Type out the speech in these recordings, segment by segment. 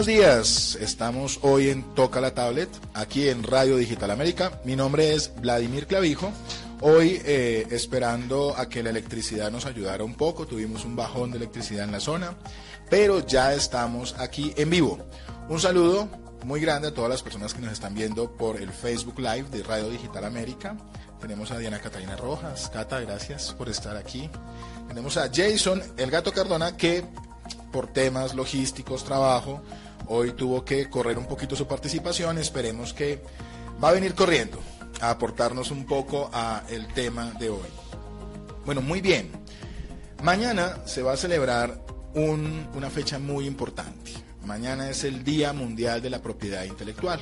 Buenos días, estamos hoy en Toca la Tablet, aquí en Radio Digital América. Mi nombre es Vladimir Clavijo. Hoy eh, esperando a que la electricidad nos ayudara un poco, tuvimos un bajón de electricidad en la zona, pero ya estamos aquí en vivo. Un saludo muy grande a todas las personas que nos están viendo por el Facebook Live de Radio Digital América. Tenemos a Diana Catalina Rojas. Cata, gracias por estar aquí. Tenemos a Jason, el gato Cardona, que por temas logísticos, trabajo, hoy tuvo que correr un poquito su participación. Esperemos que va a venir corriendo a aportarnos un poco a el tema de hoy. Bueno, muy bien. Mañana se va a celebrar una fecha muy importante. Mañana es el Día Mundial de la Propiedad Intelectual.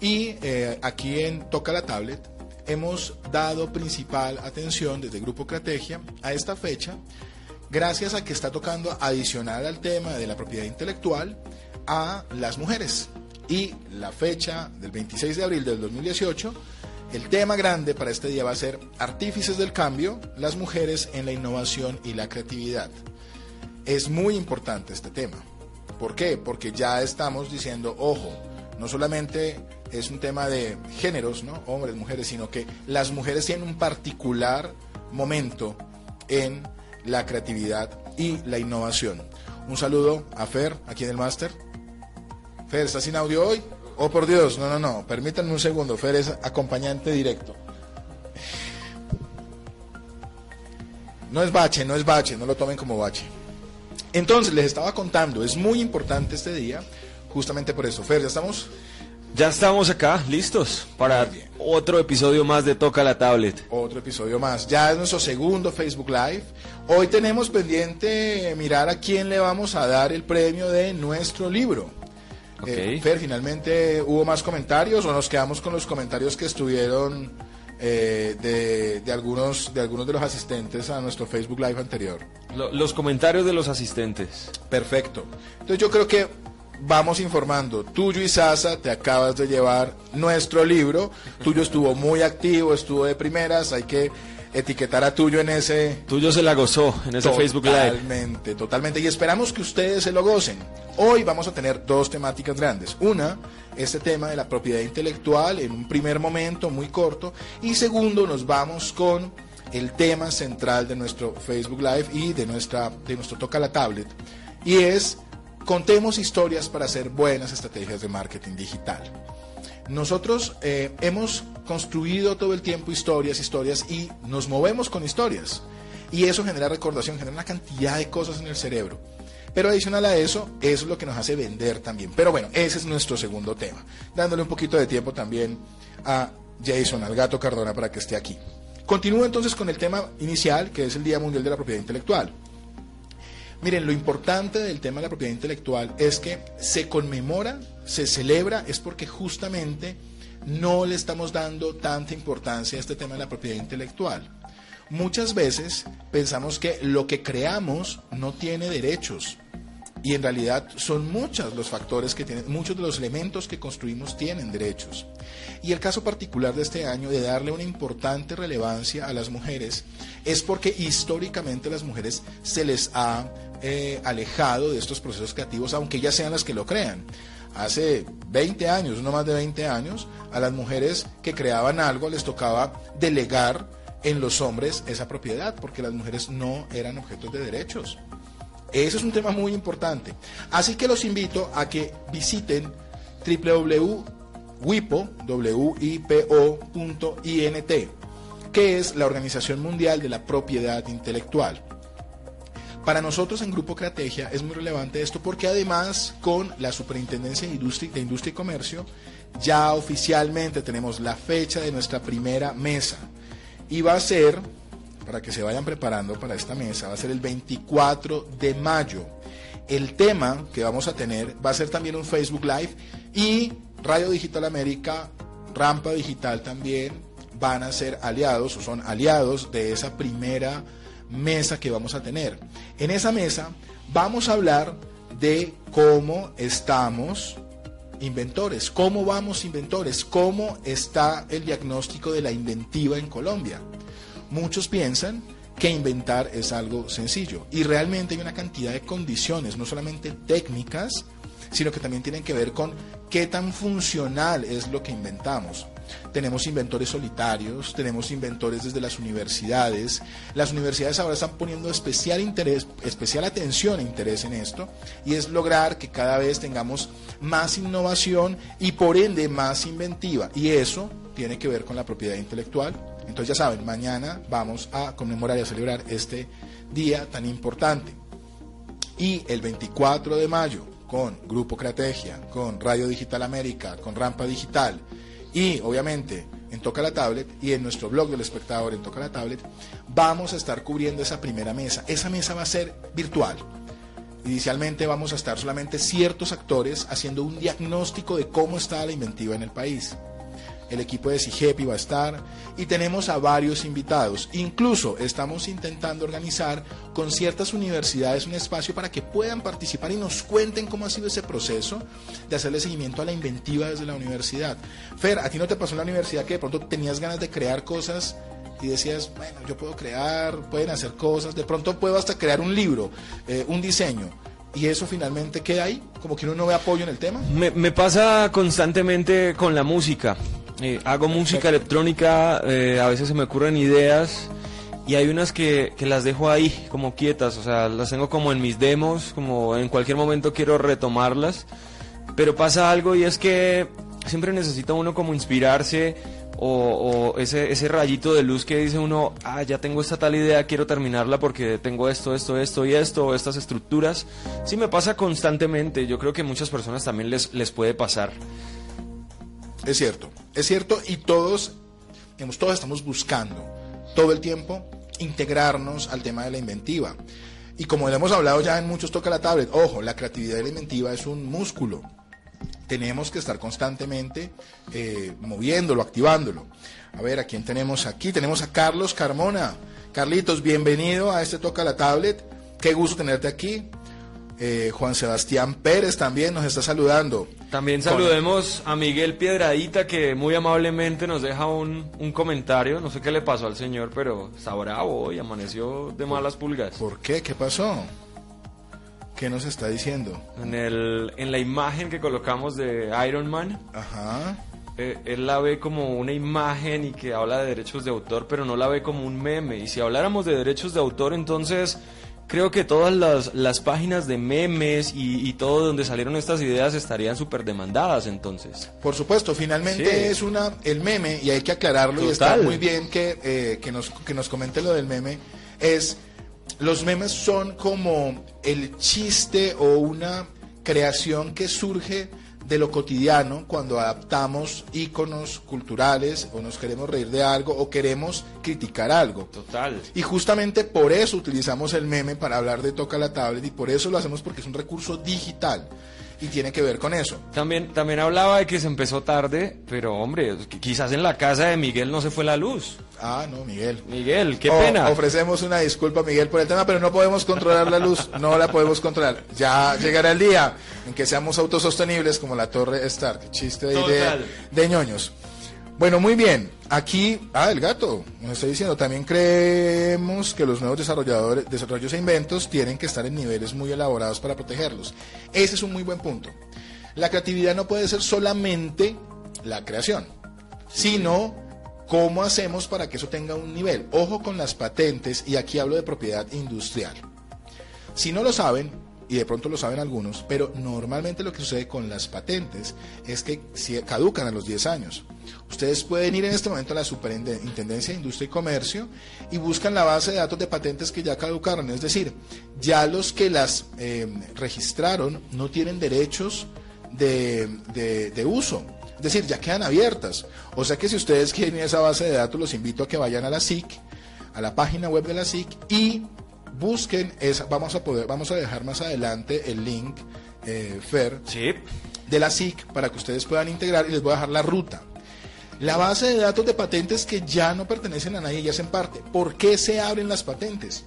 Y eh, aquí en Toca la Tablet hemos dado principal atención desde Grupo Crategia a esta fecha gracias a que está tocando adicional al tema de la propiedad intelectual a las mujeres. Y la fecha del 26 de abril del 2018, el tema grande para este día va a ser Artífices del Cambio, las mujeres en la innovación y la creatividad. Es muy importante este tema. ¿Por qué? Porque ya estamos diciendo, ojo, no solamente es un tema de géneros, ¿no? Hombres, mujeres, sino que las mujeres tienen un particular momento en la creatividad y la innovación. Un saludo a Fer, aquí en el máster. Fer, ¿está sin audio hoy? Oh, por Dios, no, no, no, permítanme un segundo, Fer es acompañante directo. No es bache, no es bache, no lo tomen como bache. Entonces, les estaba contando, es muy importante este día, justamente por eso. Fer, ¿ya estamos? Ya estamos acá, listos para otro episodio más de Toca la Tablet. Otro episodio más. Ya es nuestro segundo Facebook Live. Hoy tenemos pendiente mirar a quién le vamos a dar el premio de nuestro libro. Eh, Fer, finalmente hubo más comentarios o nos quedamos con los comentarios que estuvieron eh, de, algunos, de algunos de los asistentes a nuestro Facebook Live anterior. los comentarios de los asistentes. Perfecto. Entonces yo creo que vamos informando. Tuyo y Sasa, te acabas de llevar nuestro libro. Tuyo estuvo muy activo, estuvo de primeras. Hay que etiquetar a Tuyo en ese. Tuyo se la gozó en ese Facebook Live. Totalmente, totalmente. Y esperamos que ustedes se lo gocen. Hoy vamos a tener dos temáticas grandes. Una, este tema de la propiedad intelectual en un primer momento muy corto. Y segundo, nos vamos con el tema central de nuestro Facebook Live y de, nuestra, de nuestro Toca la Tablet. Y es contemos historias para hacer buenas estrategias de marketing digital. Nosotros eh, hemos construido todo el tiempo historias, historias y nos movemos con historias. Y eso genera recordación, genera una cantidad de cosas en el cerebro. Pero adicional a eso, eso es lo que nos hace vender también. Pero bueno, ese es nuestro segundo tema. Dándole un poquito de tiempo también a Jason, al gato Cardona, para que esté aquí. Continúo entonces con el tema inicial, que es el Día Mundial de la Propiedad Intelectual. Miren, lo importante del tema de la propiedad intelectual es que se conmemora, se celebra, es porque justamente no le estamos dando tanta importancia a este tema de la propiedad intelectual. Muchas veces pensamos que lo que creamos no tiene derechos, y en realidad son muchos los factores que tienen, muchos de los elementos que construimos tienen derechos. Y el caso particular de este año de darle una importante relevancia a las mujeres es porque históricamente a las mujeres se les ha eh, alejado de estos procesos creativos, aunque ellas sean las que lo crean. Hace 20 años, no más de 20 años, a las mujeres que creaban algo les tocaba delegar en los hombres esa propiedad, porque las mujeres no eran objetos de derechos. Ese es un tema muy importante. Así que los invito a que visiten www.wipo.int, que es la Organización Mundial de la Propiedad Intelectual. Para nosotros en Grupo Crategia es muy relevante esto porque además con la Superintendencia de Industria, de Industria y Comercio ya oficialmente tenemos la fecha de nuestra primera mesa y va a ser para que se vayan preparando para esta mesa, va a ser el 24 de mayo. El tema que vamos a tener va a ser también un Facebook Live y Radio Digital América, Rampa Digital también van a ser aliados o son aliados de esa primera mesa que vamos a tener. En esa mesa vamos a hablar de cómo estamos inventores, cómo vamos inventores, cómo está el diagnóstico de la inventiva en Colombia. Muchos piensan que inventar es algo sencillo y realmente hay una cantidad de condiciones, no solamente técnicas, sino que también tienen que ver con qué tan funcional es lo que inventamos. Tenemos inventores solitarios, tenemos inventores desde las universidades. Las universidades ahora están poniendo especial interés, especial atención e interés en esto, y es lograr que cada vez tengamos más innovación y por ende más inventiva. Y eso tiene que ver con la propiedad intelectual. Entonces ya saben, mañana vamos a conmemorar y a celebrar este día tan importante. Y el 24 de mayo, con Grupo Creategia, con Radio Digital América, con Rampa Digital y obviamente en Toca la Tablet y en nuestro blog del espectador en Toca la Tablet, vamos a estar cubriendo esa primera mesa. Esa mesa va a ser virtual. Inicialmente vamos a estar solamente ciertos actores haciendo un diagnóstico de cómo está la inventiva en el país el equipo de CIGEPI va a estar y tenemos a varios invitados. Incluso estamos intentando organizar con ciertas universidades un espacio para que puedan participar y nos cuenten cómo ha sido ese proceso de hacerle seguimiento a la inventiva desde la universidad. Fer, ¿a ti no te pasó en la universidad que de pronto tenías ganas de crear cosas? y decías, bueno, yo puedo crear, pueden hacer cosas, de pronto puedo hasta crear un libro, eh, un diseño, y eso finalmente queda ahí, como que uno no ve apoyo en el tema. Me, me pasa constantemente con la música. Eh, hago música electrónica, eh, a veces se me ocurren ideas y hay unas que, que, las dejo ahí como quietas, o sea, las tengo como en mis demos, como en cualquier momento quiero retomarlas, pero pasa algo y es que siempre necesita uno como inspirarse o, ese, ese rayito de luz que dice uno, ah, ya tengo esta tal idea, quiero terminarla porque tengo esto, esto, esto y esto, estas estructuras. Sí me pasa constantemente, yo creo que muchas personas también les, les puede pasar. Es cierto, es cierto y todos, todos estamos buscando todo el tiempo integrarnos al tema de la inventiva. Y como hemos hablado ya en muchos toca la tablet, ojo, la creatividad la inventiva es un músculo. Tenemos que estar constantemente eh, moviéndolo, activándolo. A ver, ¿a quién tenemos aquí? Tenemos a Carlos Carmona. Carlitos, bienvenido a este Toca la Tablet. Qué gusto tenerte aquí. Eh, Juan Sebastián Pérez también nos está saludando. También saludemos a Miguel Piedradita que muy amablemente nos deja un, comentario. No sé qué le pasó al señor, pero está bravo y amaneció de malas pulgas. ¿Por qué? ¿Qué pasó? ¿Qué nos está diciendo? En, el, en la imagen que colocamos de Iron Man. Ajá. Eh, él la ve como una imagen y que habla de derechos de autor, pero no la ve como un meme. Y si habláramos de derechos de autor, entonces creo que todas las, las páginas de memes y, todo donde salieron estas ideas estarían súper demandadas entonces. Por supuesto, finalmente es una el meme, y hay que aclararlo, y está muy bien que, eh, que, nos, que nos comente lo del meme, es los memes son como el chiste o una creación que surge de lo cotidiano cuando adaptamos íconos culturales o nos queremos reír de algo o queremos criticar algo. Total. Y justamente por eso utilizamos el meme para hablar de Toca la Tablet y por eso lo hacemos porque es un recurso digital y tiene que ver con eso. También, también hablaba de que se empezó tarde, pero hombre, quizás en la casa de Miguel no se fue la luz. Ah, no, Miguel. Miguel, qué pena. Ofrecemos una disculpa, Miguel, por el tema, pero no podemos controlar la luz, no la podemos controlar. Ya llegará el día en que seamos autosostenibles como la Torre Stark. Chiste de, de ñoños. Bueno, muy bien. Aquí, ah, el gato, nos está diciendo, también creemos que los nuevos desarrolladores, desarrollos e inventos tienen que estar en niveles muy elaborados para protegerlos. Ese es un muy buen punto. La creatividad no puede ser solamente la creación, sino cómo hacemos para que eso tenga un nivel. Ojo con las patentes, y aquí hablo de propiedad industrial. Si no lo saben, y de pronto lo saben algunos, pero normalmente lo que sucede con las patentes es que caducan a los 10 años. Ustedes pueden ir en este momento a la Superintendencia de Industria y Comercio y buscan la base de datos de patentes que ya caducaron, es decir, ya los que las eh, registraron no tienen derechos de, de uso, es decir, ya quedan abiertas. O sea que si ustedes quieren esa base de datos, los invito a que vayan a la SIC, a la página web de la SIC y busquen esa, vamos a poder, vamos a dejar más adelante el link, eh, Fer, de la SIC para que ustedes puedan integrar y les voy a dejar la ruta. La base de datos de patentes que ya no pertenecen a nadie ya hacen parte. ¿Por qué se abren las patentes?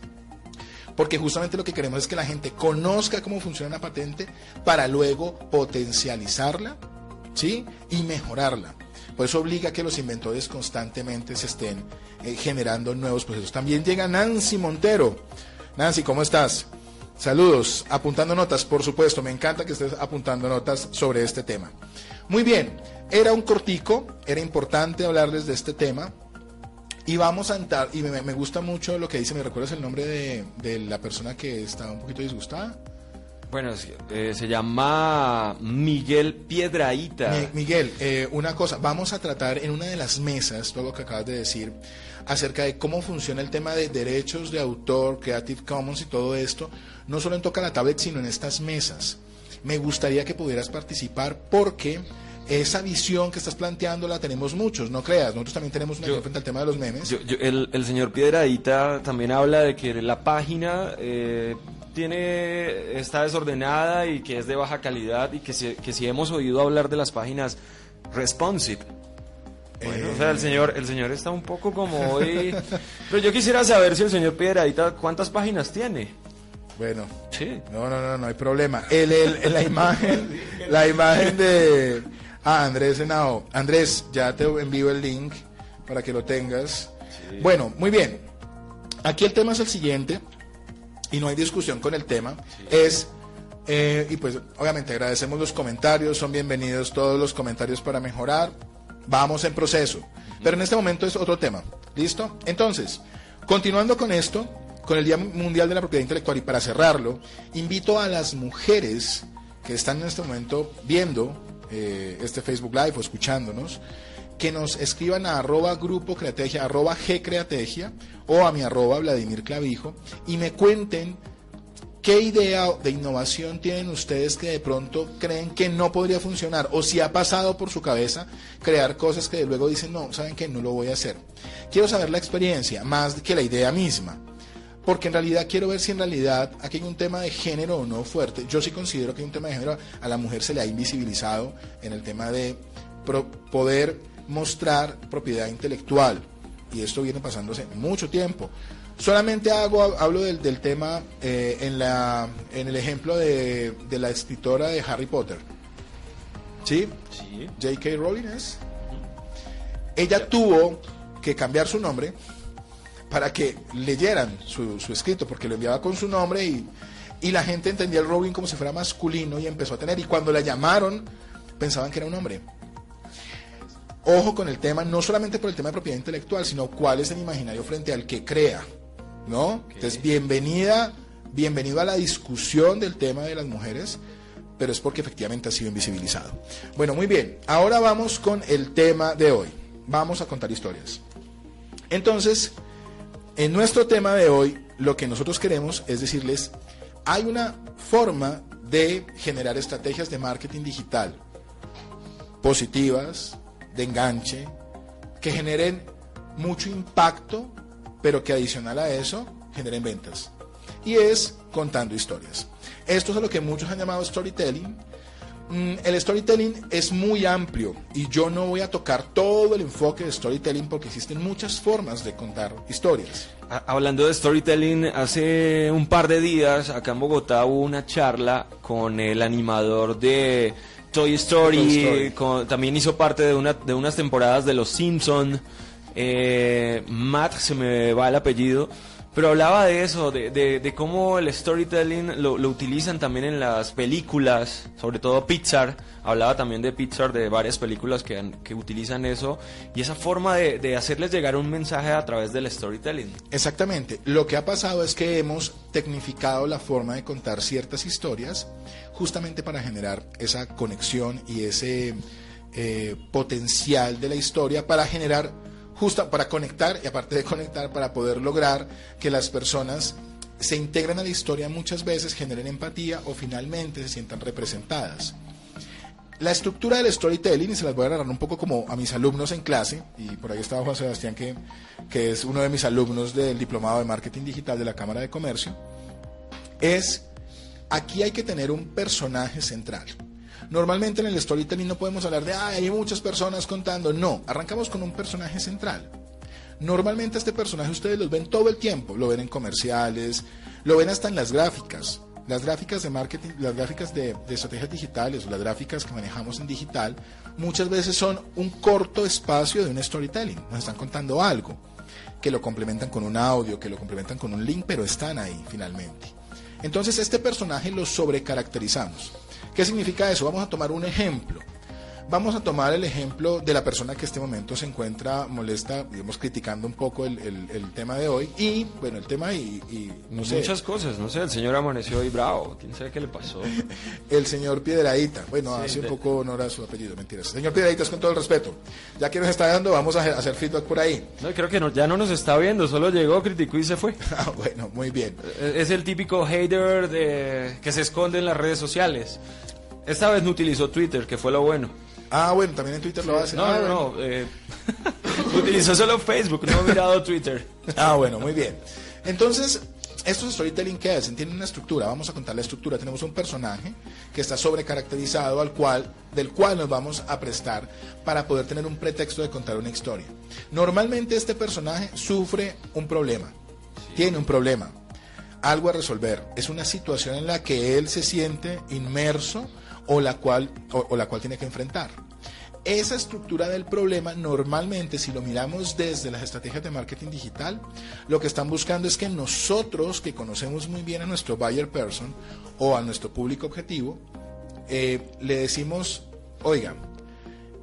Porque justamente lo que queremos es que la gente conozca cómo funciona una patente para luego potencializarla, ¿sí? Y mejorarla. Por eso obliga a que los inventores constantemente se estén eh, generando nuevos procesos. También llega Nancy Montero. Nancy, ¿cómo estás? Saludos, apuntando notas, por supuesto, me encanta que estés apuntando notas sobre este tema. Muy bien, era un cortico, era importante hablarles de este tema. Y vamos a entrar, y me, gusta mucho lo que dice, ¿me recuerdas el nombre de, la persona que está un poquito disgustada? Bueno, eh, se llama Miguel Piedraíta. Miguel, eh, una cosa, vamos a tratar en una de las mesas, todo lo que acabas de decir, acerca de cómo funciona el tema de derechos de autor, Creative Commons y todo esto, no solo en Toca la Tablet, sino en estas mesas. Me gustaría que pudieras participar porque esa visión que estás planteando la tenemos muchos, no creas. Nosotros también tenemos una frente al tema de los memes. el, señor Piedradita también habla de que la página eh, tiene está desordenada y que es de baja calidad y que si, que si hemos oído hablar de las páginas responsive bueno, o sea, el señor, el señor está un poco como hoy. Pero yo quisiera saber si el señor Piedradita, ¿cuántas páginas tiene? Bueno, sí. No, no, no, no hay problema. El, el, la imagen, la imagen de ah, Andrés Henao. Andrés, ya te envío el link para que lo tengas. Bueno, muy bien. Aquí el tema es el siguiente, y no hay discusión con el tema, es eh, y pues obviamente agradecemos los comentarios, son bienvenidos todos los comentarios para mejorar. Vamos en proceso. Pero en este momento es otro tema. ¿Listo? Entonces, continuando con esto, con el Día Mundial de la Propiedad Intelectual y para cerrarlo, invito a las mujeres que están en este momento viendo eh, este Facebook Live o escuchándonos, que nos escriban a arroba grupo creategia, arroba gcreategia o a mi arroba Vladimir Clavijo y me cuenten ¿Qué idea de innovación tienen ustedes que de pronto creen que no podría funcionar? O si ha pasado por su cabeza crear cosas que luego dicen, no, saben que no lo voy a hacer. Quiero saber la experiencia, más que la idea misma. Porque en realidad quiero ver si en realidad aquí hay un tema de género o no fuerte. Yo sí considero que hay un tema de género. A la mujer se le ha invisibilizado en el tema de poder mostrar propiedad intelectual. Y esto viene pasándose mucho tiempo. Solamente hago, hablo del, del tema eh, en, la, en el ejemplo de, de, la escritora de Harry Potter. ¿Sí? Sí. J.K. Rowling es. Ella tuvo que cambiar su nombre para que leyeran su, su, escrito, porque lo enviaba con su nombre y, y la gente entendía el Rowling como si fuera masculino y empezó a tener. Y cuando la llamaron, pensaban que era un hombre. Ojo con el tema, no solamente por el tema de propiedad intelectual, sino cuál es el imaginario frente al que crea. ¿No? Entonces, bienvenida, bienvenido a la discusión del tema de las mujeres, pero es porque efectivamente ha sido invisibilizado. Bueno, muy bien, ahora vamos con el tema de hoy. Vamos a contar historias. Entonces, en nuestro tema de hoy, lo que nosotros queremos es decirles, hay una forma de generar estrategias de marketing digital positivas, de enganche, que generen mucho impacto pero que adicional a eso generen ventas. Y es contando historias. Esto es a lo que muchos han llamado storytelling. Mm, el storytelling es muy amplio y yo no voy a tocar todo el enfoque de storytelling porque existen muchas formas de contar historias. Hablando de storytelling, hace un par de días acá en Bogotá hubo una charla con el animador de Toy Story, también hizo parte de, una, de unas temporadas de Los Simpson. Eh, Matt, se me va el apellido, pero hablaba de eso, de, de, cómo el storytelling lo, utilizan también en las películas, sobre todo Pixar. Hablaba también de Pixar, de varias películas que, que utilizan eso, y esa forma de, de, hacerles llegar un mensaje a través del storytelling. Exactamente. Lo que ha pasado es que hemos tecnificado la forma de contar ciertas historias justamente para generar esa conexión y ese eh, potencial de la historia para generar justo para conectar y aparte de conectar, para poder lograr que las personas se integren a la historia muchas veces, generen empatía o finalmente se sientan representadas. La estructura del storytelling, y se las voy a agarrar un poco como a mis alumnos en clase, y por ahí estaba Juan Sebastián, que, que es uno de mis alumnos del Diplomado de Marketing Digital de la Cámara de Comercio, es, aquí hay que tener un personaje central. Normalmente en el storytelling no podemos hablar de, hay muchas personas contando. No, arrancamos con un personaje central. Normalmente este personaje ustedes lo ven todo el tiempo, lo ven en comerciales, lo ven hasta en las gráficas. Las gráficas de marketing, las gráficas de, de estrategias digitales las gráficas que manejamos en digital, muchas veces son un corto espacio de un storytelling. Nos están contando algo, que lo complementan con un audio, que lo complementan con un link, pero están ahí finalmente. Entonces este personaje lo sobrecaracterizamos. ¿Qué significa eso? Vamos a tomar un ejemplo. Vamos a tomar el ejemplo de la persona que en este momento se encuentra molesta, digamos, criticando un poco el, tema de hoy. Y, bueno, el tema y, no sé. Muchas cosas, no sé, el señor amaneció hoy bravo, quién sabe qué le pasó. el señor Piedradita, bueno, hace un poco honor a su apellido, mentiras. Señor Piedradita, es con todo el respeto. Ya que nos está dando, vamos a hacer feedback por ahí. No, creo que ya no nos está viendo, solo llegó, criticó y se fue. ah, bueno, muy bien. Es el típico hater de, que se esconde en las redes sociales. Esta vez no utilizó Twitter, que fue lo bueno. Ah, bueno, también en Twitter lo hace. No, no, no. Eh, utilizó solo Facebook, no ha mirado Twitter. Ah, bueno, muy bien. Entonces, esto es storytelling que es, tiene una estructura, vamos a contar la estructura. Tenemos un personaje que está sobrecaracterizado al cual, del cual nos vamos a prestar para poder tener un pretexto de contar una historia. Normalmente este personaje sufre un problema, tiene un problema, algo a resolver. Es una situación en la que él se siente inmerso o la cual, o, la cual tiene que enfrentar. Esa estructura del problema normalmente, si lo miramos desde las estrategias de marketing digital, lo que están buscando es que nosotros, que conocemos muy bien a nuestro buyer person o a nuestro público objetivo, eh, le decimos, oiga,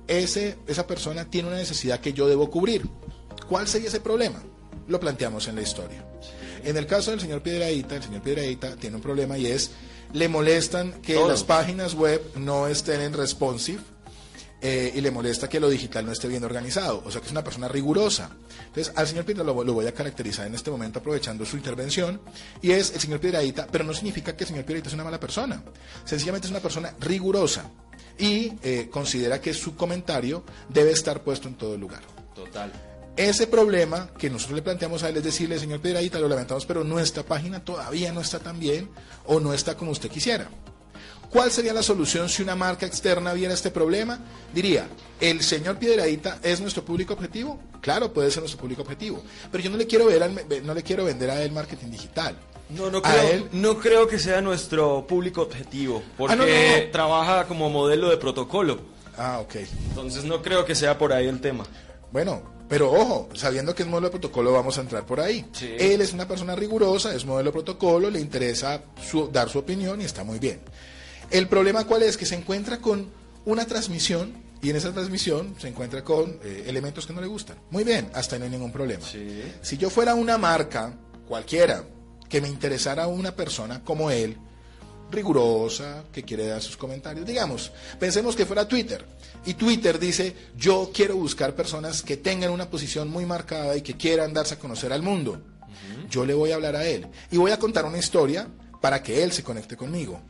ese, esa persona tiene una necesidad que yo debo cubrir. ¿Cuál sería ese problema? Lo planteamos en la historia. En el caso del señor Piedradita, el señor Piedradita tiene un problema y es le molestan que las páginas web no estén en responsive eh, y le molesta que lo digital no esté bien organizado. O sea que es una persona rigurosa. Entonces, al señor Piedra lo, voy a caracterizar en este momento aprovechando su intervención y es el señor Piedradita, pero no significa que el señor Piedradita es una mala persona. Sencillamente es una persona rigurosa y eh, considera que su comentario debe estar puesto en todo lugar. Total. Ese problema que nosotros le planteamos a él es decirle, señor Piedradita, lo lamentamos, pero nuestra página todavía no está tan bien o no está como usted quisiera. ¿Cuál sería la solución si una marca externa viera este problema? Diría, ¿el señor Piedradita es nuestro público objetivo? Claro, puede ser nuestro público objetivo, pero yo no le quiero, ver no le quiero vender a él marketing digital. No, no creo, no creo que sea nuestro público objetivo, ah, porque trabaja como modelo de protocolo. Ah, ok. Entonces no creo que sea por ahí el tema. Bueno, pero ojo, sabiendo que es modelo de protocolo, vamos a entrar por ahí. Él es una persona rigurosa, es modelo de protocolo, le interesa dar su opinión y está muy bien. El problema cuál es? Que se encuentra con una transmisión y en esa transmisión se encuentra con eh, elementos que no le gustan. Muy bien, hasta ahí no hay ningún problema. Si yo fuera una marca, cualquiera, que me interesara una persona como él, rigurosa, que quiere dar sus comentarios. Digamos, pensemos que fuera Twitter. Y Twitter dice, yo quiero buscar personas que tengan una posición muy marcada y que quieran darse a conocer al mundo. Yo le voy a hablar a él. Y voy a contar una historia para que él se conecte conmigo.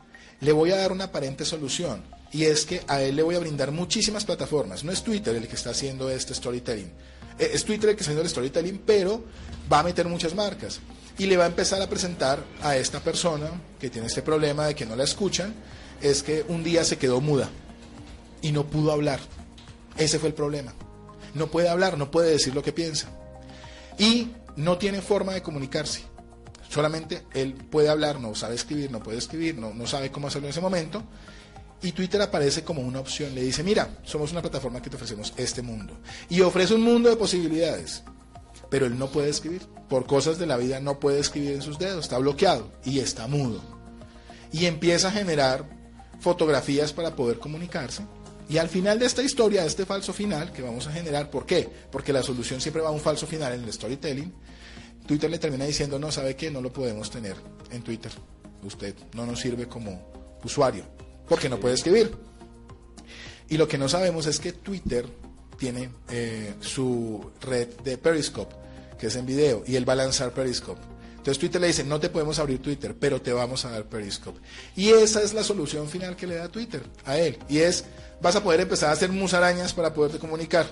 Le voy a dar una aparente solución. Y es que a él le voy a brindar muchísimas plataformas. No es Twitter el que está haciendo este storytelling. Eh, es Twitter el que está haciendo el storytelling, pero va a meter muchas marcas y le va a empezar a presentar a esta persona que tiene este problema de que no la escuchan, es que un día se quedó muda y no pudo hablar. Ese fue el problema. No puede hablar, no puede decir lo que piensa. Y no tiene forma de comunicarse. Solamente él puede hablar, no sabe escribir, no puede escribir, no, no sabe cómo hacerlo en ese momento. Y Twitter aparece como una opción. Le dice, mira, somos una plataforma que te ofrecemos este mundo. Y ofrece un mundo de posibilidades pero él no puede escribir. Por cosas de la vida no puede escribir en sus dedos, está bloqueado y está mudo. Y empieza a generar fotografías para poder comunicarse. Y al final de esta historia, de este falso final que vamos a generar, ¿por qué? Porque la solución siempre va a un falso final en el storytelling. Twitter le termina diciendo, no, ¿sabe qué? No lo podemos tener en Twitter. Usted no nos sirve como usuario, porque no puede escribir. Y lo que no sabemos es que Twitter tiene eh, su red de Periscope, que es en video, y él va a lanzar Periscope. Entonces Twitter le dice, no te podemos abrir Twitter, pero te vamos a dar Periscope. Y esa es la solución final que le da Twitter a él. Y es, vas a poder empezar a hacer musarañas para poderte comunicar.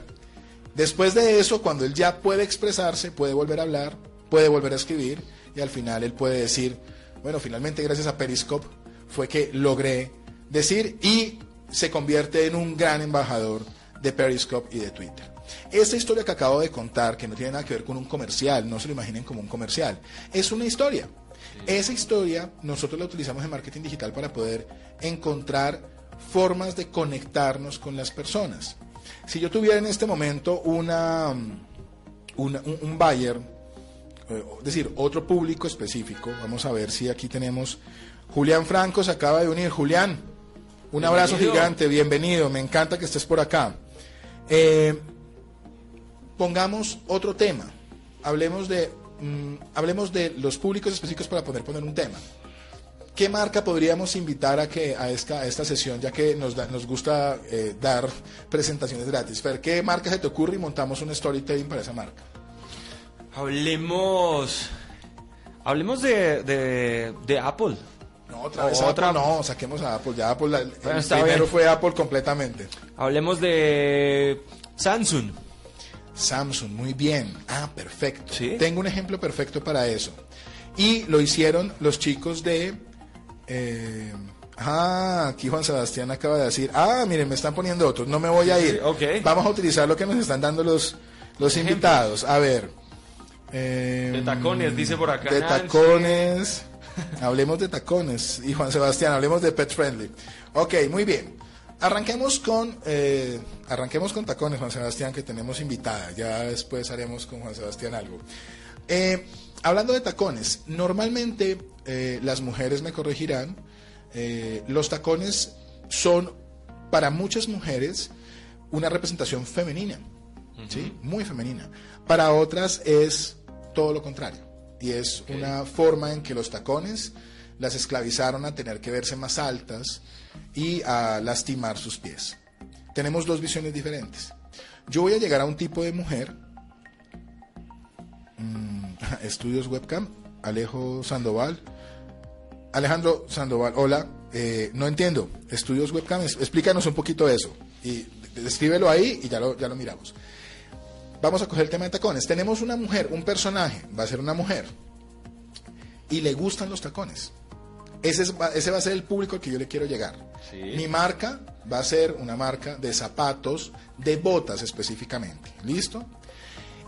Después de eso, cuando él ya puede expresarse, puede volver a hablar, puede volver a escribir, y al final él puede decir, bueno, finalmente gracias a Periscope fue que logré decir y se convierte en un gran embajador de Periscope y de Twitter. Esta historia que acabo de contar, que no tiene nada que ver con un comercial, no se lo imaginen como un comercial, es una historia. Esa historia nosotros la utilizamos en marketing digital para poder encontrar formas de conectarnos con las personas. Si yo tuviera en este momento una, un, buyer eh, es decir, otro público específico. Vamos a ver si aquí tenemos. Julián Franco se acaba de unir. Julián, un abrazo gigante, bienvenido, me encanta que estés por acá. Eh, pongamos otro tema. Hablemos de, mm, hablemos de los públicos específicos para poder poner un tema. ¿Qué marca podríamos invitar a que a esta, a esta sesión, ya que nos, nos gusta eh, dar presentaciones gratis? Fer, ¿qué marca se te ocurre y montamos un storytelling para esa marca? Hablemos, hablemos de, de, Apple. No, otra vez otra... no, saquemos a Apple. Ya Apple, el primero fue Apple completamente. Hablemos de Samsung. Samsung, muy bien. Ah, perfecto. Tengo un ejemplo perfecto para eso. Y lo hicieron los chicos de eh, ah, aquí Juan Sebastián acaba de decir, ah, miren, me están poniendo otros, no me voy a ir. Vamos a utilizar lo que nos están dando los, los invitados. A ver. Eh, de tacones, dice por acá. De tacones. hablemos de tacones. Y Juan Sebastián, hablemos de Pet Friendly. Ok, muy bien. Arranquemos con, eh, arranquemos con tacones, Juan Sebastián, que tenemos invitada. Ya después haremos con Juan Sebastián algo. Eh, hablando de tacones, normalmente eh, las mujeres me corregirán, los tacones son para muchas mujeres una representación femenina, ¿sí? muy femenina. Para otras es todo lo contrario, y es una forma en que los tacones las esclavizaron a tener que verse más altas y a lastimar sus pies. Tenemos dos visiones diferentes. Yo voy a llegar a un tipo de mujer, mm, estudios webcam, Alejo Sandoval, Alejandro Sandoval, hola. Eh, no entiendo. Estudios webcam, explícanos un poquito eso. Y escríbelo ahí y ya lo, ya lo miramos. Vamos a coger el tema de tacones. Tenemos una mujer, un personaje, va a ser una mujer. Y le gustan los tacones. Ese, ese va a ser el público al que yo le quiero llegar. Mi marca va a ser una marca de zapatos, de botas específicamente. ¿Listo?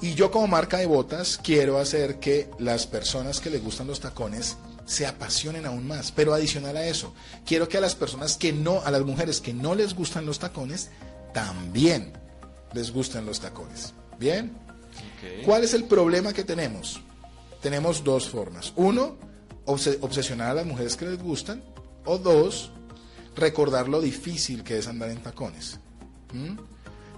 Y yo como marca de botas quiero hacer que las personas que les gustan los tacones se apasionen aún más. Pero adicional a eso, quiero que a las personas que no, a las mujeres que no les gustan los tacones, también les gusten los tacones. ¿Bien? ¿Cuál es el problema que tenemos? Tenemos dos formas. Uno, obsesionar a las mujeres que les gustan. O dos, recordar lo difícil que es andar en tacones. ¿Mm?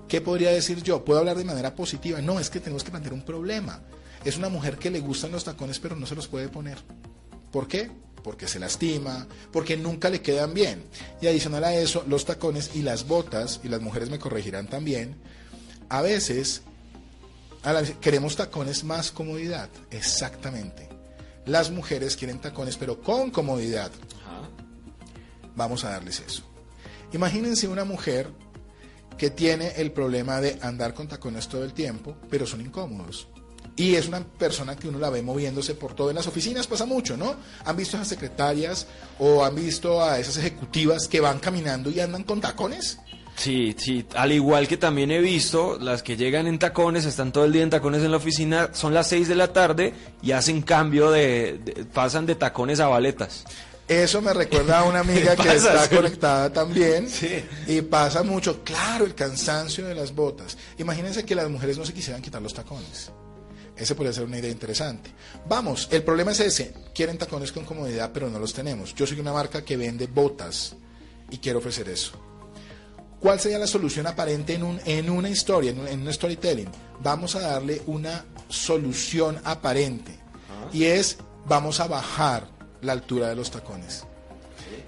¿Qué podría decir yo? ¿Puedo hablar de manera positiva? No, es que tenemos que plantear un problema. Es una mujer que le gustan los tacones pero no se los puede poner. ¿Por qué? Porque se lastima, porque nunca le quedan bien. Y adicional a eso, los tacones y las botas, y las mujeres me corregirán también, a veces queremos tacones más comodidad. Exactamente. Las mujeres quieren tacones, pero con comodidad. Vamos a darles eso. Imagínense una mujer que tiene el problema de andar con tacones todo el tiempo, pero son incómodos. Y es una persona que uno la ve moviéndose por todo. En las oficinas pasa mucho, ¿no? Han visto a esas secretarias o han visto a esas ejecutivas que van caminando y andan con tacones. Sí, sí, al igual que también he visto las que llegan en tacones, están todo el día en tacones en la oficina, son las 6 de la tarde y hacen cambio de, pasan de tacones a baletas. Eso me recuerda a una amiga que está conectada también sí. y pasa mucho, claro, el cansancio de las botas. Imagínense que las mujeres no se quisieran quitar los tacones. Ese podría ser una idea interesante. Vamos, el problema es ese. Quieren tacones con comodidad, pero no los tenemos. Yo soy una marca que vende botas y quiero ofrecer eso. ¿Cuál sería la solución aparente en, un, en una historia, en un, storytelling? Vamos a darle una solución aparente. Y es, vamos a bajar la altura de los tacones.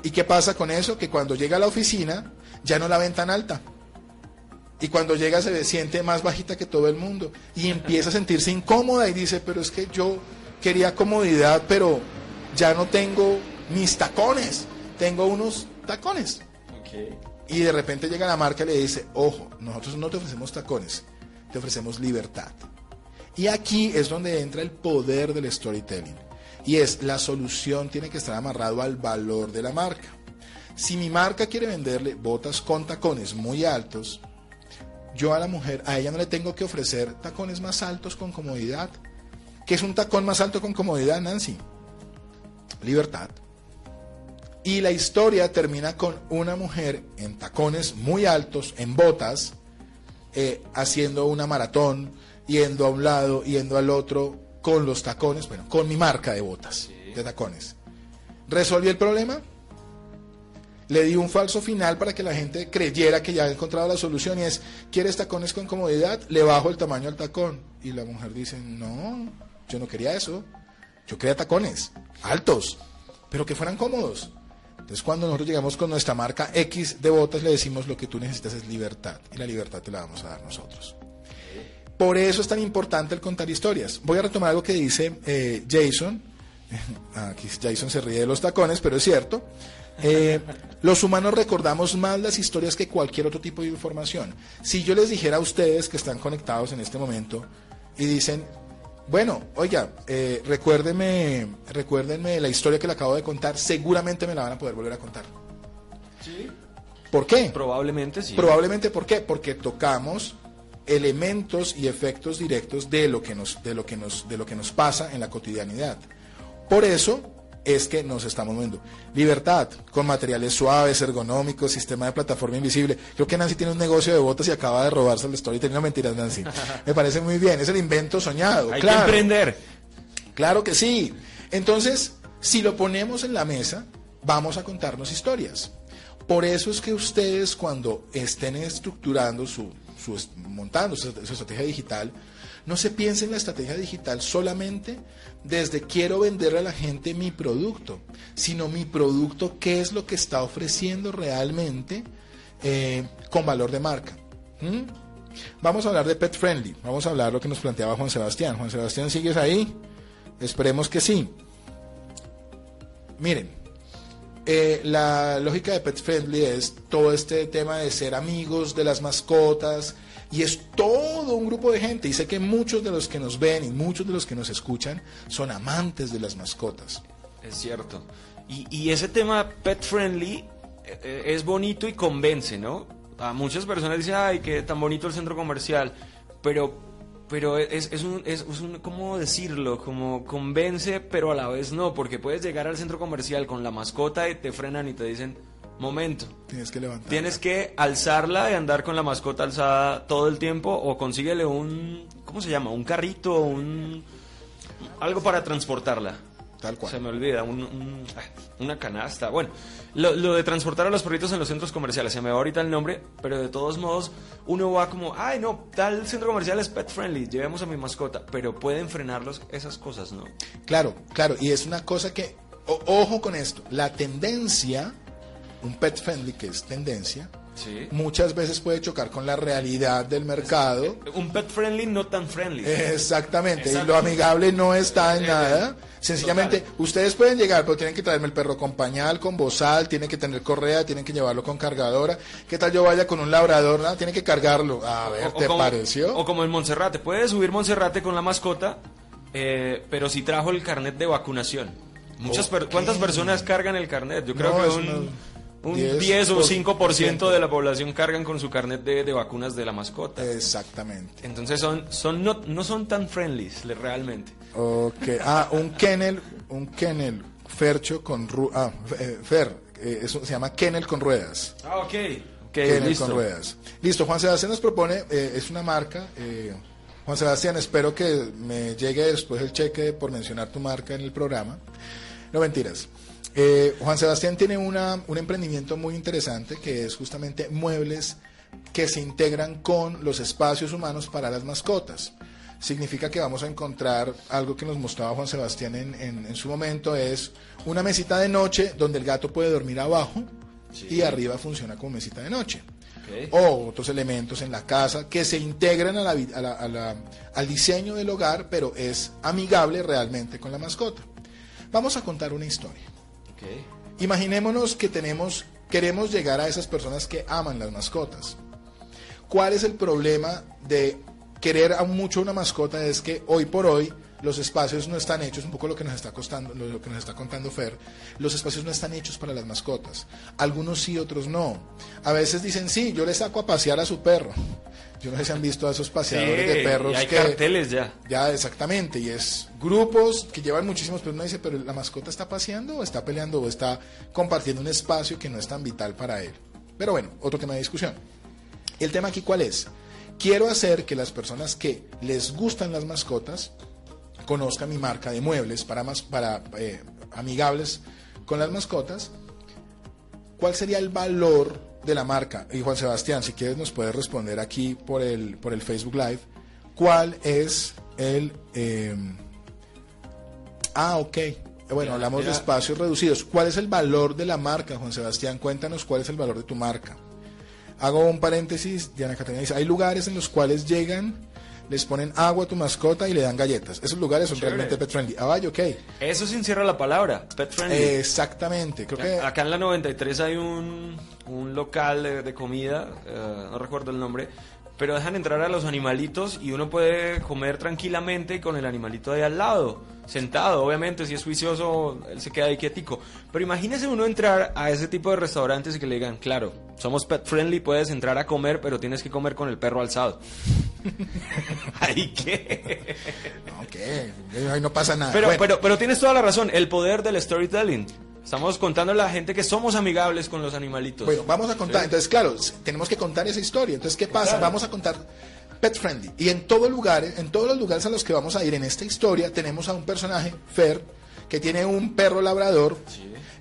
¿Y qué pasa con eso? Que cuando llega a la oficina, ya no la ven tan alta y cuando llega se siente más bajita que todo el mundo y empieza a sentirse incómoda y dice, pero es que yo quería comodidad, pero ya no tengo mis tacones, tengo unos tacones. Y de repente llega la marca y le dice, ojo, nosotros no te ofrecemos tacones, te ofrecemos libertad. Y aquí es donde entra el poder del storytelling. Y es, la solución tiene que estar amarrado al valor de la marca. Si mi marca quiere venderle botas con tacones muy altos, yo a la mujer, a ella no le tengo que ofrecer tacones más altos con comodidad. ¿Qué es un tacón más alto con comodidad, Nancy? Libertad. Y la historia termina con una mujer en tacones muy altos, en botas, eh, haciendo una maratón, yendo a un lado, yendo al otro, con los tacones, bueno, con mi marca de botas, de tacones. ¿Resolví el problema? Le di un falso final para que la gente creyera que ya había encontrado la solución y es, ¿quieres tacones con comodidad? Le bajo el tamaño al tacón. Y la mujer dice, no, yo no quería eso. Yo quería tacones, altos, pero que fueran cómodos. Entonces cuando nosotros llegamos con nuestra marca X de botas, le decimos lo que tú necesitas es libertad. Y la libertad te la vamos a dar nosotros. Por eso es tan importante el contar historias. Voy a retomar algo que dice eh, Jason. Aquí Jason se ríe de los tacones, pero es cierto. Eh, los humanos recordamos más las historias que cualquier otro tipo de información. Si yo les dijera a ustedes que están conectados en este momento y dicen, bueno, oiga, eh, recuérdeme, recuérdenme la historia que le acabo de contar, seguramente me la van a poder volver a contar. ¿Sí? ¿Por qué? Probablemente sí. Probablemente, ¿por qué? Porque tocamos elementos y efectos directos de lo que nos, de lo que nos, de lo que nos pasa en la cotidianidad. Por eso es que nos estamos moviendo. Libertad, con materiales suaves, ergonómicos, sistema de plataforma invisible. Creo que Nancy tiene un negocio de botas y acaba de robarse la story. Tenía mentiras, Nancy. Me parece muy bien. Es el invento soñado. Hay claro. que emprender. Claro que sí. Entonces, si lo ponemos en la mesa, vamos a contarnos historias. Por eso es que ustedes cuando estén estructurando su, su montando su, estrategia digital, no se piense en la estrategia digital solamente desde quiero venderle a la gente mi producto, sino mi producto, qué es lo que está ofreciendo realmente eh, con valor de marca. Vamos a hablar de Pet Friendly, vamos a hablar lo que nos planteaba Juan Sebastián. Juan Sebastián, ¿sigues ahí? Esperemos que sí. Miren, eh, la lógica de Pet Friendly es todo este tema de ser amigos de las mascotas, y es todo un grupo de gente. Y sé que muchos de los que nos ven y muchos de los que nos escuchan son amantes de las mascotas. Es cierto. Y, y ese tema pet friendly eh, es bonito y convence, ¿no? A muchas personas dicen, ay, qué tan bonito el centro comercial. Pero, pero es, es, un, es, es un, ¿cómo decirlo? Como convence, pero a la vez no. Porque puedes llegar al centro comercial con la mascota y te frenan y te dicen, momento. Tienes que levantar. Tienes que alzarla y andar con la mascota alzada todo el tiempo o consíguele un, ¿cómo se llama? Un carrito, un algo para transportarla. Tal cual. Se me olvida, un, un, una canasta. Bueno, lo, lo, de transportar a los perritos en los centros comerciales, se me va ahorita el nombre, pero de todos modos uno va como, ay no, tal centro comercial es pet friendly, llevemos a mi mascota, pero pueden frenarlos esas cosas, ¿no? Claro, claro, y es una cosa que, o, ojo con esto, la tendencia un pet friendly que es tendencia, sí. muchas veces puede chocar con la realidad del mercado. Un pet friendly no tan friendly. Exactamente, y lo amigable no está en nada. Sencillamente, Total. ustedes pueden llegar, pero tienen que traerme el perro con pañal, con bozal, tienen que tener correa, tienen que llevarlo con cargadora. ¿Qué tal yo vaya con un labrador? ¿no? Tienen que cargarlo. A ver, o, ¿te como, pareció? O como en Monserrate, puedes subir Monserrate con la mascota, eh, pero si trajo el carnet de vacunación. Muchas okay. per ¿Cuántas personas cargan el carnet? Yo creo no, que un... Un 10, 10 o 5% de la población cargan con su carnet de, de, vacunas de la mascota. Exactamente. Entonces son, son no, no son tan friendly realmente. Ok. Ah, un kennel, un kennel fercho con ru ah, eh, fer, eh, eso se llama kennel con ruedas. Ah, ok. okay kennel listo. con ruedas. Listo, Juan Sebastián nos propone, eh, es una marca. Juan Sebastián, espero que me llegue después el cheque por mencionar tu marca en el programa. No mentiras. Eh, Juan Sebastián tiene una, un emprendimiento muy interesante que es justamente muebles que se integran con los espacios humanos para las mascotas. Significa que vamos a encontrar algo que nos mostraba Juan Sebastián en, en, en su momento, es una mesita de noche donde el gato puede dormir abajo sí. y arriba funciona como mesita de noche. Okay. O otros elementos en la casa que se integran a la, a la, a la, al diseño del hogar, pero es amigable realmente con la mascota. Vamos a contar una historia. Imaginémonos que tenemos, queremos llegar a esas personas que aman las mascotas. ¿Cuál es el problema de querer a mucho una mascota? Es que hoy por hoy los espacios no están hechos, un poco lo que nos está costando, lo que nos está contando Fer, los espacios no están hechos para las mascotas. Algunos sí, otros no. A veces dicen, sí, yo le saco a pasear a su perro. Yo no sé si han visto a esos paseadores sí, de perros y hay que carteles ya. Ya exactamente, y es grupos que llevan muchísimos, pero uno dice, pero la mascota está paseando o está peleando o está compartiendo un espacio que no es tan vital para él. Pero bueno, otro tema de discusión. El tema aquí cuál es? Quiero hacer que las personas que les gustan las mascotas conozca mi marca de muebles para, más, para eh, amigables con las mascotas, ¿cuál sería el valor de la marca? Y Juan Sebastián, si quieres nos puedes responder aquí por el, por el Facebook Live, ¿cuál es el... Eh, ah, ok. Bueno, hablamos de espacios reducidos. ¿Cuál es el valor de la marca, Juan Sebastián? Cuéntanos cuál es el valor de tu marca. Hago un paréntesis, Diana Catalina dice, hay lugares en los cuales llegan, les ponen agua a tu mascota y le dan galletas. Esos lugares son realmente pet friendly. Ah, vaya, ok. Eso se encierra la palabra, pet friendly. exactamente. Creo que... Acá en la 93 hay un, un local de, comida, eh, no recuerdo el nombre, pero dejan entrar a los animalitos y uno puede comer tranquilamente con el animalito ahí al lado, sentado, obviamente, si es juicioso, él se queda ahí quietico. Pero imagínese uno entrar a ese tipo de restaurantes y que le digan, claro, somos pet friendly, puedes entrar a comer, pero tienes que comer con el perro alzado. ¿Ahí qué? No, ahí no pasa nada. Pero, pero, pero tienes toda la razón, el poder del storytelling. Estamos contando a la gente que somos amigables con los animalitos. Bueno, vamos a contar. Entonces, claro, tenemos que contar esa historia. Entonces, ¿qué pasa? Vamos a contar pet friendly. Y en todo lugar, en todos los lugares a los que vamos a ir en esta historia, tenemos a un personaje, Fer, que tiene un perro labrador.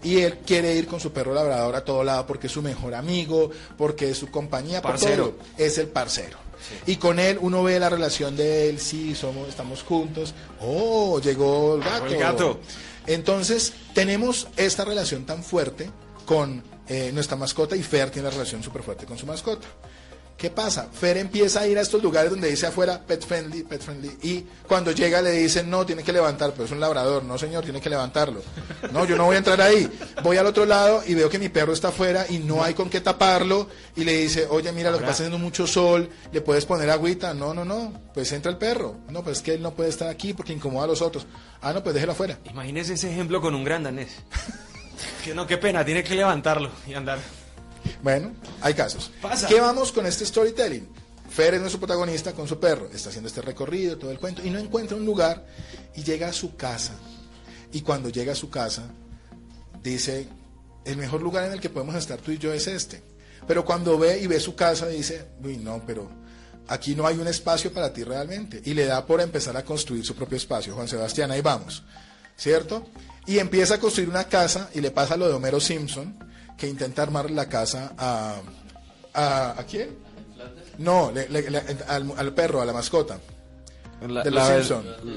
Y él quiere ir con su perro labrador a todo lado porque es su mejor amigo, porque es su compañía, parcero. es el parcero. Y con él uno ve la relación de él, sí, somos, estamos juntos. Oh, llegó el gato. El gato. Entonces, tenemos esta relación tan fuerte con eh, nuestra mascota y Fer tiene una relación súper fuerte con su mascota. ¿Qué pasa? Fer empieza a ir a estos lugares donde dice afuera pet friendly, pet friendly. Y cuando llega le dicen, no, tiene que levantar, pero es un labrador. No, señor, tiene que levantarlo. No, yo no voy a entrar ahí. Voy al otro lado y veo que mi perro está afuera y no hay con qué taparlo. Y le dice, oye, mira, lo que está haciendo mucho sol, ¿le puedes poner agüita? No, no, no. Pues entra el perro. No, pues es que él no puede estar aquí porque incomoda a los otros. Ah, no, pues déjelo afuera. Imagínese ese ejemplo con un gran danés. que no, qué pena, tiene que levantarlo y andar. Bueno, hay casos. ¿Qué vamos con este storytelling? Fer es nuestro protagonista con su perro, está haciendo este recorrido, todo el cuento, y no encuentra un lugar y llega a su casa. Y cuando llega a su casa, dice, el mejor lugar en el que podemos estar tú y yo es este. Pero cuando ve y ve su casa, dice, uy, no, pero aquí no hay un espacio para ti realmente. Y le da por empezar a construir su propio espacio. Juan Sebastián, ahí vamos, ¿cierto? Y empieza a construir una casa y le pasa lo de Homero Simpson, que intenta armar la casa a... ¿A, quién? No, al, perro, a la mascota. La, de los vez,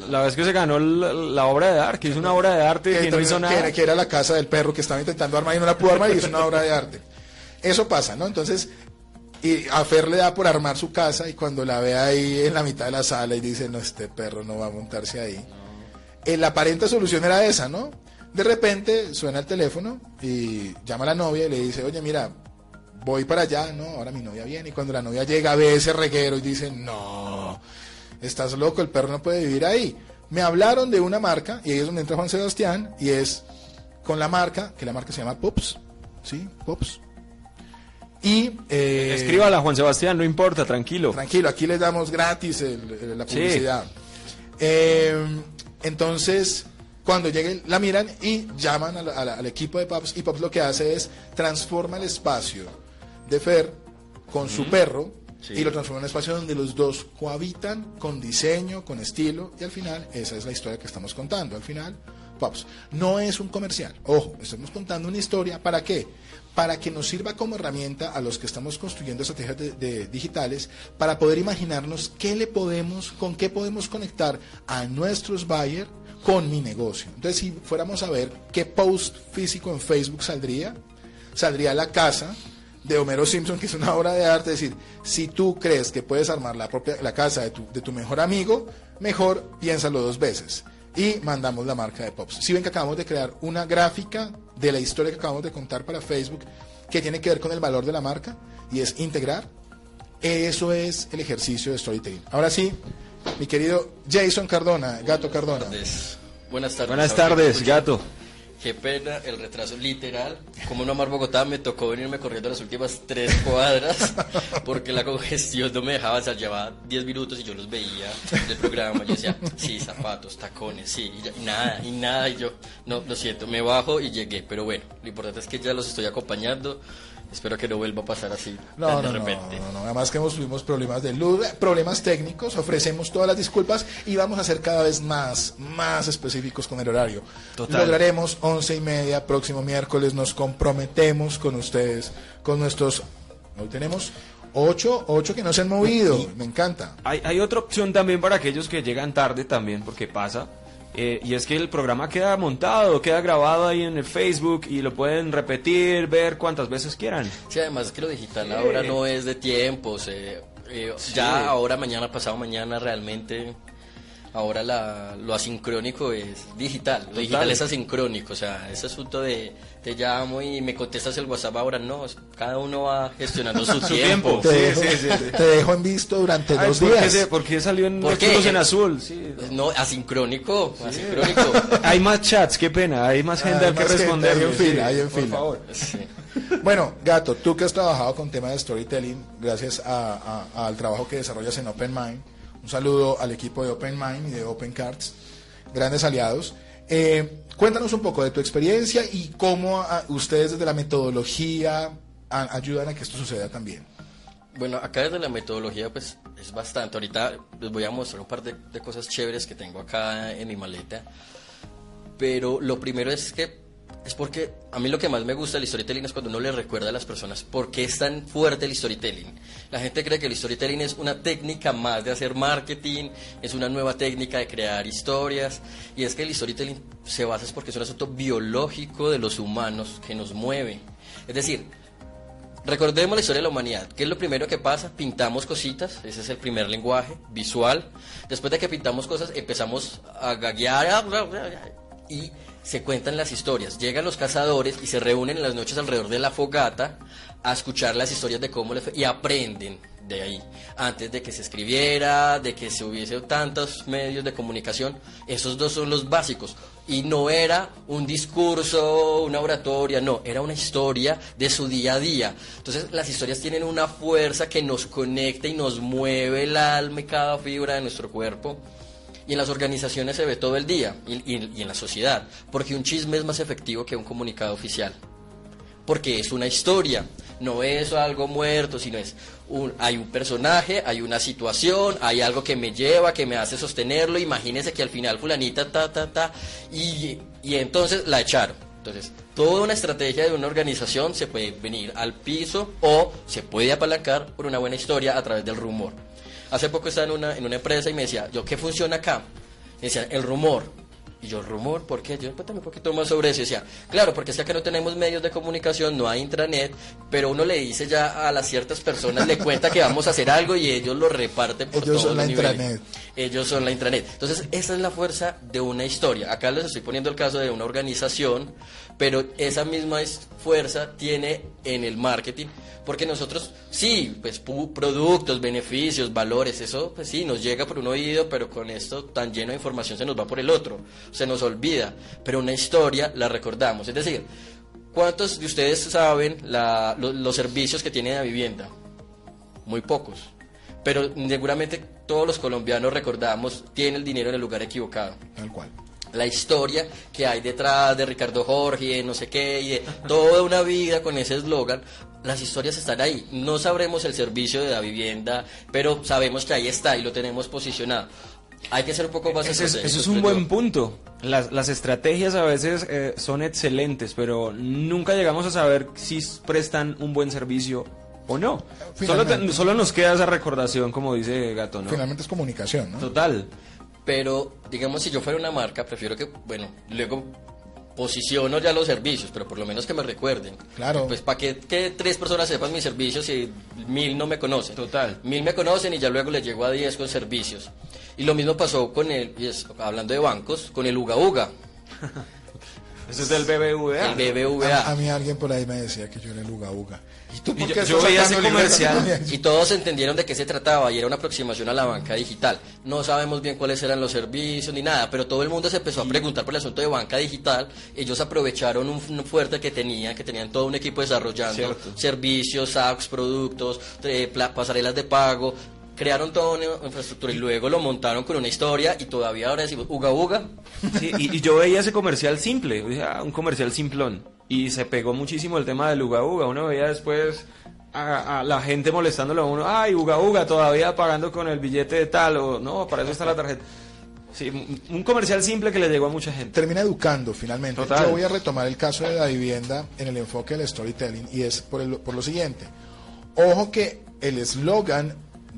la vez que se ganó la, obra de arte, que hizo una obra de arte que, no hizo nada. Que, era la casa del perro que estaba intentando armar y no la pudo armar y hizo una obra de arte. Eso pasa, ¿no? Entonces, y a Fer le da por armar su casa y cuando la ve ahí en la mitad de la sala y dice, no, este perro no va a montarse ahí. La aparente solución era esa, ¿no? De repente suena el teléfono y llama a la novia y le dice, oye, mira, voy para allá, no, ahora mi novia viene. Y cuando la novia llega ve ese reguero y dice, no, estás loco, el perro no puede vivir ahí. Me hablaron de una marca y ahí es donde entra Juan Sebastián y es con la marca, que la marca se llama Pops, ¿sí? Pops. Y eh, escríbala Juan Sebastián, no importa, tranquilo. Tranquilo, aquí les damos gratis la publicidad. Eh, entonces, cuando lleguen, la miran y llaman al equipo de Pops y Pops lo que hace es transforma el espacio de Fer con su perro y lo transforma en un espacio donde los dos cohabitan con diseño, con estilo y al final esa es la historia que estamos contando. Al final, Pops no es un comercial. Ojo, estamos contando una historia. ¿Para qué? Para que nos sirva como herramienta a los que estamos construyendo estrategias de, digitales para poder imaginarnos qué le podemos, con qué podemos conectar a nuestros buyers con mi negocio. Entonces, si fuéramos a ver qué post físico en Facebook saldría, saldría la casa de Homero Simpson, que es una obra de arte, decir, si tú crees que puedes armar la propia la casa de tu, de tu mejor amigo, mejor piénsalo dos veces. Y mandamos la marca de Pops. Si ven que acabamos de crear una gráfica de la historia que acabamos de contar para Facebook, que tiene que ver con el valor de la marca, y es integrar, eso es el ejercicio de storytelling. Ahora sí, mi querido Jason Cardona, Gato Cardona. Buenas tardes. Buenas tardes, Gato. Qué pena el retraso literal. Como no amar Bogotá, me tocó venirme corriendo las últimas tres cuadras porque la congestión no me dejaba. O sea, llevaba 10 minutos y yo los veía del programa. Yo decía, sí, zapatos, tacones, sí, y, nada, y nada. Y yo, no, lo siento, me bajo y llegué. Pero bueno, lo importante es que ya los estoy acompañando. Espero que no vuelva a pasar así No, no, de no, repente. no, no. Además que hemos tuvimos problemas de luz, problemas técnicos, ofrecemos todas las disculpas y vamos a ser cada vez más, más específicos con el horario. Total. Lograremos once y media, próximo miércoles, nos comprometemos con ustedes, con nuestros, hoy tenemos ocho, ocho que no se han movido, me encanta. Hay, hay otra opción también para aquellos que llegan tarde también, porque pasa. Eh, y es que el programa queda montado, queda grabado ahí en el Facebook y lo pueden repetir, ver cuantas veces quieran. Sí, además que lo digital ahora no es de tiempos. eh, eh, Ya ahora, mañana, pasado mañana, realmente. Ahora la, lo asincrónico es digital. Lo digital es asincrónico. O sea, ese asunto de te llamo y me contestas el WhatsApp ahora, no. Cada uno va gestionando su, tiempo. tiempo. Te, Sí, dejo, sí, sí, sí. te dejo en visto durante Ay, dos ¿por qué, días. se- por qué salió en ¿Por los qué? en azul? Sí. No, asincrónico. Asincrónico. Hay más chats, qué pena, hay más gente Hay al que más gente, responder. hay en fila, hay en por fila. favor. Sí. Bueno, Gato, tú que has trabajado con temas de storytelling, gracias a- a- al trabajo que desarrollas en Open Mind, un saludo al equipo de Open Mind y de Open Cards, grandes aliados. Eh, cuéntanos un poco de tu experiencia y cómo ah, ustedes desde la metodología a- ayudan a que esto suceda también. Bueno, acá desde la metodología pues es bastante. Ahorita les voy a mostrar un par de, de cosas chéveres que tengo acá en mi maleta. Pero lo primero es que es porque a mí lo que más me gusta del storytelling es cuando uno le recuerda a las personas por qué es tan fuerte el storytelling. La gente cree que el storytelling es una técnica más de hacer marketing, es una nueva técnica de crear historias. Y es que el storytelling se basa porque es un asunto biológico de los humanos que nos mueve. Es decir, Recordemos la historia de la humanidad. ¿Qué es lo primero que pasa? Pintamos cositas, ese es el primer lenguaje visual. Después de que pintamos cosas, empezamos a gaguear y se cuentan las historias. Llegan los cazadores y se reúnen en las noches alrededor de la fogata a escuchar las historias de cómo les fue y aprenden de ahí. Antes de que se escribiera, de que se hubiese tantos medios de comunicación, esos dos son los básicos. Y no era un discurso, una oratoria, no, era una historia de su día a día. Entonces las historias tienen una fuerza que nos conecta y nos mueve el alma y cada fibra de nuestro cuerpo. Y en las organizaciones se ve todo el día y, en la sociedad, porque un chisme es más efectivo que un comunicado oficial porque es una historia, no es algo muerto, sino es un, hay un personaje, hay una situación, hay algo que me lleva, que me hace sostenerlo, imagínense que al final fulanita ta ta ta y, y entonces la echaron. Entonces, toda una estrategia de una organización se puede venir al piso o se puede apalancar por una buena historia a través del rumor. Hace poco estaba en una, en una empresa y me decía, ¿yo qué funciona acá? Me decían, el rumor. Y yo, rumor, ¿por qué? Yo cuéntame un poquito más sobre eso. Y decía, claro, porque es que acá no tenemos medios de comunicación, no hay intranet, pero uno le dice ya a las ciertas personas, le cuenta que vamos a hacer algo y ellos lo reparten por Ellos todos son los la niveles. intranet. Ellos son la intranet. Entonces, esa es la fuerza de una historia. Acá les estoy poniendo el caso de una organización, pero esa misma fuerza tiene en el marketing, porque nosotros, sí, pues pu- productos, beneficios, valores, eso, pues sí, nos llega por un oído, pero con esto tan lleno de información se nos va por el otro, se nos olvida, pero una historia la recordamos. Es decir, ¿cuántos de ustedes saben la- lo- los servicios que tiene la vivienda? Muy pocos. Pero seguramente todos los colombianos recordamos, tiene el dinero en el lugar equivocado Tal cual. la historia que hay detrás de Ricardo Jorge, de no sé qué, y de toda una vida con ese eslogan, las historias están ahí. No sabremos el servicio de la vivienda, pero sabemos que ahí está y lo tenemos posicionado. Hay que ser un poco más Ese es, eso es un buen punto. Las, las estrategias a veces eh, son excelentes, pero nunca llegamos a saber si prestan un buen servicio o no. Solo, te- solo nos queda esa recordación, como dice Gato, ¿no? Finalmente es comunicación, ¿no? Total. Pero, digamos, si yo fuera una marca, prefiero que, bueno, luego posiciono ya los servicios, pero por lo menos que me recuerden. Claro. Pues para que, que tres personas sepan mis servicios y mil no me conocen. Total. Mil me conocen y ya luego les llego a 10 con servicios. Y lo mismo pasó con el, y es- hablando de bancos, con el Uga Uga, Ese es del BBVA. el BBVA. A, a mí alguien por ahí me decía que yo era el Uga Uga. ¿Y tú Y por yo- qué yo veía ese comercial. Y todos entendieron de qué se trataba y era una aproximación a la banca digital. No sabemos bien cuáles eran los servicios ni nada, pero todo el mundo se empezó a preguntar por el asunto de banca digital. Ellos aprovecharon un, fuerte que tenían, que tenían todo un equipo desarrollando Cierto. servicios, apps, productos, eh, pasarelas de pago. Crearon toda una infraestructura y luego lo montaron con una historia y todavía ahora decimos uga uga. Sí, y, y yo veía ese comercial simple, o sea, un comercial simplón. Y se pegó muchísimo el tema del uga uga. Uno veía después a, a la gente molestándolo a uno, ay, uga uga, todavía pagando con el billete de tal, o no, para eso está la tarjeta. Sí, un- un comercial simple que le llegó a mucha gente. termina educando finalmente. Total. Yo voy a retomar el caso de la vivienda en el enfoque del storytelling y es por, el- por lo siguiente. Ojo que el eslogan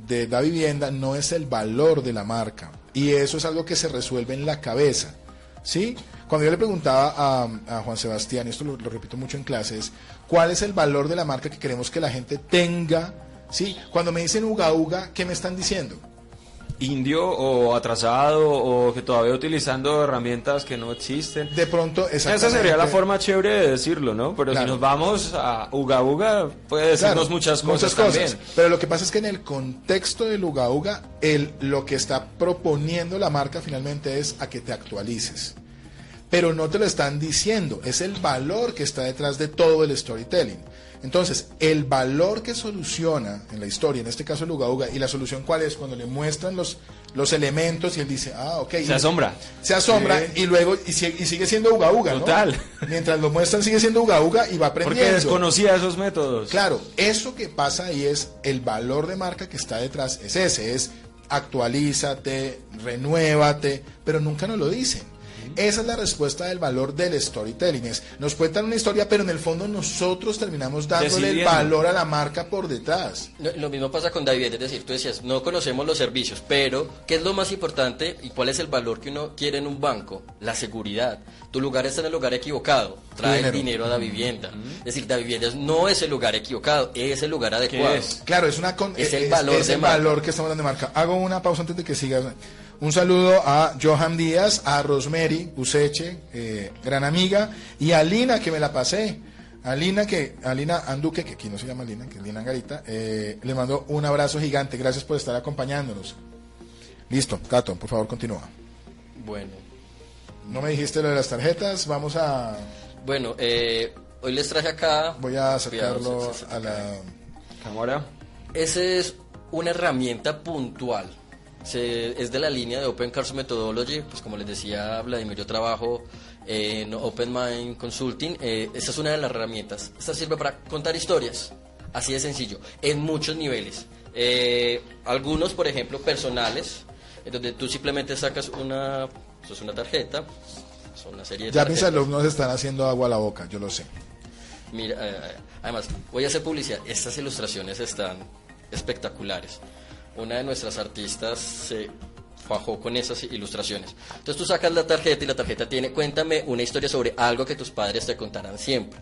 de la vivienda no es el valor de la marca y eso es algo que se resuelve en la cabeza. ¿Sí? Cuando yo le preguntaba a, a Juan Sebastián, y esto lo, lo repito mucho en clases, ¿cuál es el valor de la marca que queremos que la gente tenga? ¿Sí? Cuando me dicen uga uga, ¿qué me están diciendo? Indio o atrasado o que todavía utilizando herramientas que no existen. De pronto, Esa sería la forma chévere de decirlo, ¿no? Pero Claro. si nos vamos a Uga Uga, puede decirnos Claro, muchas cosas también. Pero lo que pasa es que en el contexto del Uga Uga, el, lo que está proponiendo la marca finalmente es a que te actualices. Pero no te lo están diciendo, es el valor que está detrás de todo el storytelling. Entonces, el valor que soluciona en la historia, en este caso el Uga Uga, y la solución cuál es, cuando le muestran los, los elementos y él dice, ah, ok. Se asombra. Se asombra Sí. y luego, y, sigue- y sigue siendo Uga Uga, ¿no? Total. Mientras lo muestran sigue siendo Uga Uga y va aprendiendo. Porque desconocía esos métodos. Claro, eso que pasa ahí es el valor de marca que está detrás, es ese, es actualízate, renuévate, pero nunca nos lo dicen. Esa es la respuesta del valor del storytelling. Es, nos cuentan una historia, pero en el fondo nosotros terminamos dándole el valor a la marca por detrás. Lo, lo mismo pasa con David, es decir, tú decías, no conocemos los servicios, pero ¿qué es lo más importante y cuál es el valor que uno quiere en un banco? La seguridad. Tu lugar está en el lugar equivocado, trae dinero. dinero a la vivienda. Es decir, la vivienda no es el lugar equivocado, es el lugar adecuado. es? Claro, es una con- Es el valor es de el marca. valor que estamos dando de marca. Hago una pausa antes de que siga. Un saludo a Johan Díaz, a Rosemary Useche, eh, gran amiga, y a Lina, que me la pasé. A Lina, que, Anduque, que aquí no se llama Lina, que es Lina Angarita, eh, le mando un abrazo gigante. Gracias por estar acompañándonos. Listo, Cato, por favor, continúa. Bueno, No me dijiste lo de las tarjetas, vamos a. bueno eh, hoy les traje acá... Voy a acercarlo a la. Cámara. Esa es una herramienta puntual. Se- es de la línea de Open Cars Methodology. Pues como les decía Vladimir, yo trabajo en Open Mind Consulting. Eh, esta es una de las herramientas. Esta sirve para contar historias. Así de sencillo. En muchos niveles. Eh, algunos, por ejemplo, personales. En donde tú simplemente sacas una, eso es una tarjeta. Son una serie de Ya mis tarjetas. alumnos están haciendo agua a la boca, yo lo sé. Mira, eh, además, voy a hacer publicidad. Estas ilustraciones están espectaculares. Una de nuestras artistas se fajó con esas ilustraciones. Entonces tú sacas la tarjeta y la tarjeta tiene, cuéntame una historia sobre algo que tus padres te contarán siempre.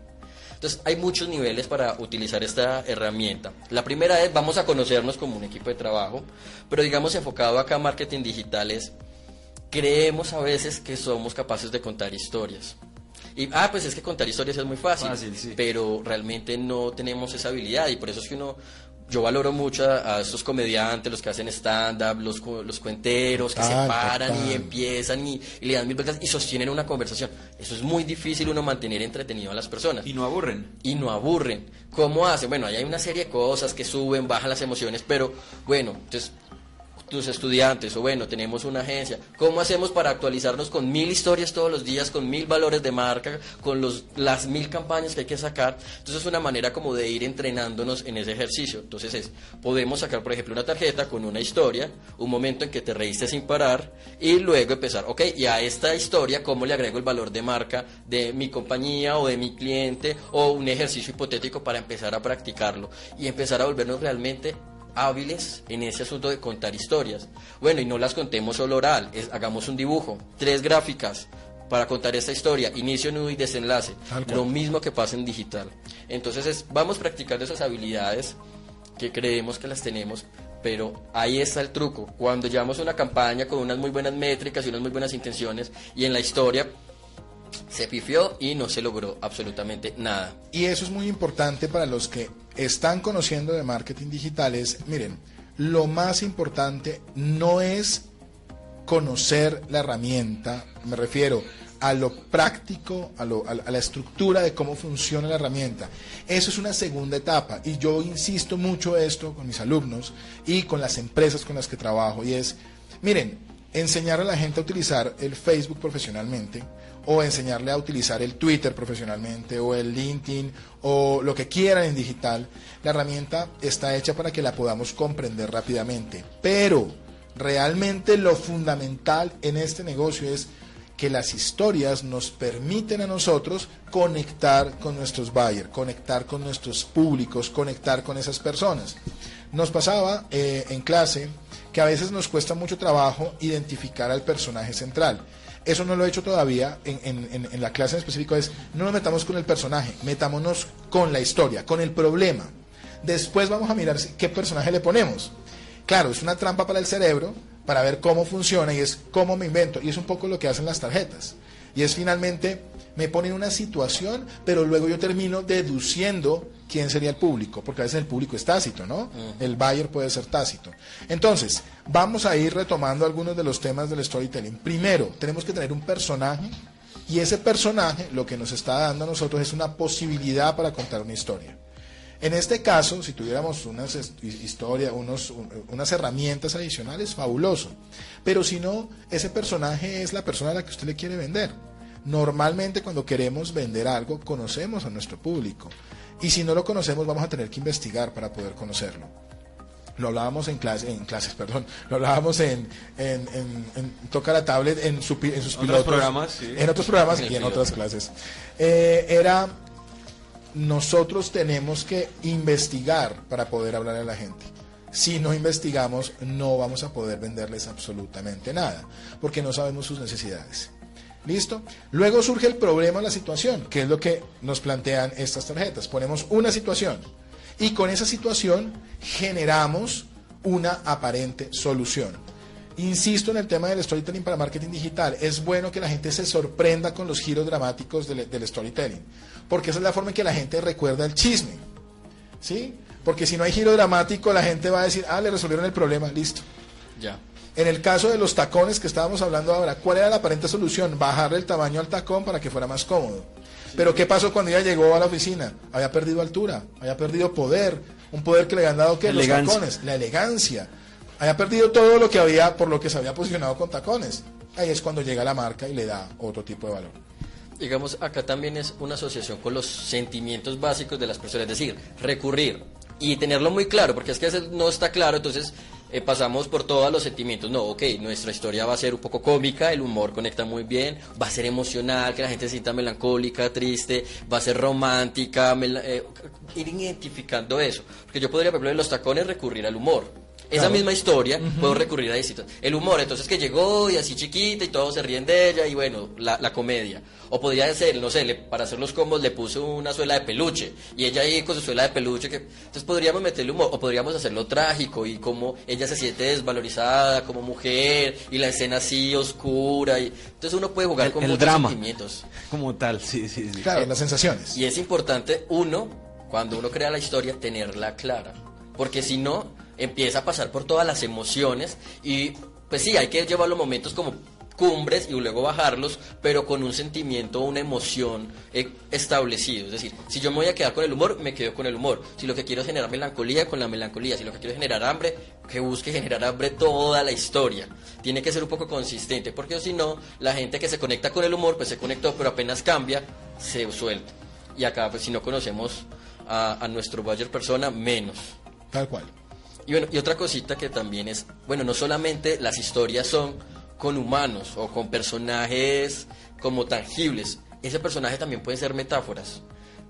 Entonces hay muchos niveles para utilizar esta herramienta. La primera es, vamos a conocernos como un equipo de trabajo, pero digamos enfocado acá a marketing digital es, creemos a veces que somos capaces de contar historias. Y, ah, pues es que contar historias es muy fácil, Fácil, sí. pero realmente no tenemos esa habilidad y por eso es que uno, yo valoro mucho a, a estos comediantes, los que hacen stand-up, los, los cuenteros, que se paran y empiezan y, y le dan mil vueltas y sostienen una conversación. Eso es muy difícil uno mantener entretenido a las personas Y no aburren. y no aburren. ¿Cómo hacen? Bueno, ahí hay una serie de cosas que suben, bajan las emociones, pero bueno, entonces tus estudiantes, o bueno, tenemos una agencia, ¿cómo hacemos para actualizarnos con mil historias todos los días, con mil valores de marca, con los, las mil campañas que hay que sacar? Entonces es una manera como de ir entrenándonos en ese ejercicio. Entonces es, podemos sacar, por ejemplo, una tarjeta con una historia, un momento en que te reíste sin parar, y luego empezar, ok, y a esta historia, ¿cómo le agrego el valor de marca de mi compañía o de mi cliente, o un ejercicio hipotético para empezar a practicarlo y empezar a volvernos realmente hábiles en ese asunto de contar historias. Bueno, y no las contemos solo oral, es- hagamos un dibujo, tres gráficas para contar esta historia, inicio, nudo y desenlace. Lo mismo que pasa en digital. Entonces, es- vamos practicando esas habilidades que creemos que las tenemos, pero ahí está el truco. Cuando llevamos una campaña con unas muy buenas métricas y unas muy buenas intenciones y en la historia se pifió y no se logró absolutamente nada. Y eso es muy importante para los que están conociendo de marketing digital. Es, miren, lo más importante no es conocer la herramienta, me refiero a lo práctico, a, lo- a a la estructura de cómo funciona la herramienta. Eso es una segunda etapa y yo insisto mucho esto con mis alumnos y con las empresas con las que trabajo y es, miren, enseñar a la gente a utilizar el Facebook profesionalmente o enseñarle a utilizar el Twitter profesionalmente o el LinkedIn o lo que quieran en digital, la herramienta está hecha para que la podamos comprender rápidamente. Pero realmente lo fundamental en este negocio es que las historias nos permiten a nosotros conectar con nuestros buyers, conectar con nuestros públicos, conectar con esas personas. Nos pasaba eh, en clase que a veces nos cuesta mucho trabajo identificar al personaje central. Eso no lo he hecho todavía en, en- la clase en específico, es no nos metamos con el personaje, metámonos con la historia, con el problema. Después vamos a mirar qué personaje le ponemos. Claro, es una trampa para el cerebro para ver cómo funciona y es cómo me invento. Y es un poco lo que hacen las tarjetas. Y es finalmente, me ponen una situación, pero luego yo termino deduciendo quién sería el público, porque a veces el público es tácito, ¿no? El buyer puede ser tácito. Entonces, vamos a ir retomando algunos de los temas del storytelling. Primero, tenemos que tener un personaje y ese personaje lo que nos está dando a nosotros es una posibilidad para contar una historia. En este caso, si tuviéramos unas est- historia, unos, un- unas herramientas adicionales, fabuloso. Pero si no, ese personaje es la persona a la que usted le quiere vender. Normalmente cuando queremos vender algo, conocemos a nuestro público. Y si no lo conocemos, vamos a tener que investigar para poder conocerlo. Lo hablábamos en, clase, en clases, perdón. Lo hablábamos en, en, en- en Toca la Tablet, en, su en sus pilotos. programas, sí. En otros programas y en piloto. otras clases. Eh, era nosotros tenemos que investigar para poder hablar a la gente. Si no investigamos, no vamos a poder venderles absolutamente nada, porque no sabemos sus necesidades. ¿Listo? Luego surge el problema, la situación, que es lo que nos plantean estas tarjetas. Ponemos una situación y con esa situación generamos una aparente solución. Insisto en el tema del storytelling para marketing digital. Es bueno que la gente se sorprenda con los giros dramáticos del, del storytelling, porque esa es la forma en que la gente recuerda el chisme. ¿Sí? Porque si no hay giro dramático, la gente va a decir, ah, le resolvieron el problema, listo. Ya. En el caso de los tacones que estábamos hablando ahora, ¿cuál era la aparente solución? Bajarle el tamaño al tacón para que fuera más cómodo. Pero ¿qué pasó cuando ella llegó a la oficina? Había perdido altura, había perdido poder, un poder que le habían dado que los tacones, la elegancia. Había perdido todo lo que había por lo que se había posicionado con tacones. Ahí es cuando llega la marca y le da otro tipo de valor. Digamos, acá también es una asociación con los sentimientos básicos de las personas, es decir, recurrir y tenerlo muy claro, porque es que a veces no está claro, entonces eh, pasamos por todos los sentimientos. No, ok, nuestra historia va a ser un poco cómica, el humor conecta muy bien, va a ser emocional, que la gente se sienta melancólica, triste, va a ser romántica, eh, ir identificando eso. Porque yo podría, por ejemplo, en los tacones recurrir al humor. Esa Claro. misma historia, puedo recurrir a distintos. El humor, entonces que llegó y así chiquita y todos se ríen de ella y bueno, la, la comedia. O podría ser, no sé, le- para hacer los combos le puso una suela de peluche y ella ahí con su suela de peluche. Que, entonces podríamos meterle humor o podríamos hacerlo trágico y como ella se siente desvalorizada como mujer y la escena así oscura. Y, entonces uno puede jugar El- con el muchos drama. sentimientos. Como tal, sí, sí, sí. Claro, las sensaciones. Y es importante, uno, cuando uno crea la historia, tenerla clara. Porque si no, empieza a pasar por todas las emociones y pues sí, hay que llevar los momentos como cumbres y luego bajarlos, pero con un sentimiento, una emoción eh, establecido. Es decir, si yo me voy a quedar con el humor, me quedo con el humor. Si lo que quiero es generar melancolía, con la melancolía. Si lo que quiero es generar hambre, que busque generar hambre toda la historia. Tiene que ser un poco consistente, porque si no, la gente que se conecta con el humor, pues se conectó, pero apenas cambia, se suelta. Y acá, pues si no conocemos a, a nuestro buyer persona, menos. Tal cual. Y otra cosita que también es, bueno, no solamente las historias son con humanos o con personajes como tangibles, ese personaje también puede ser metáforas.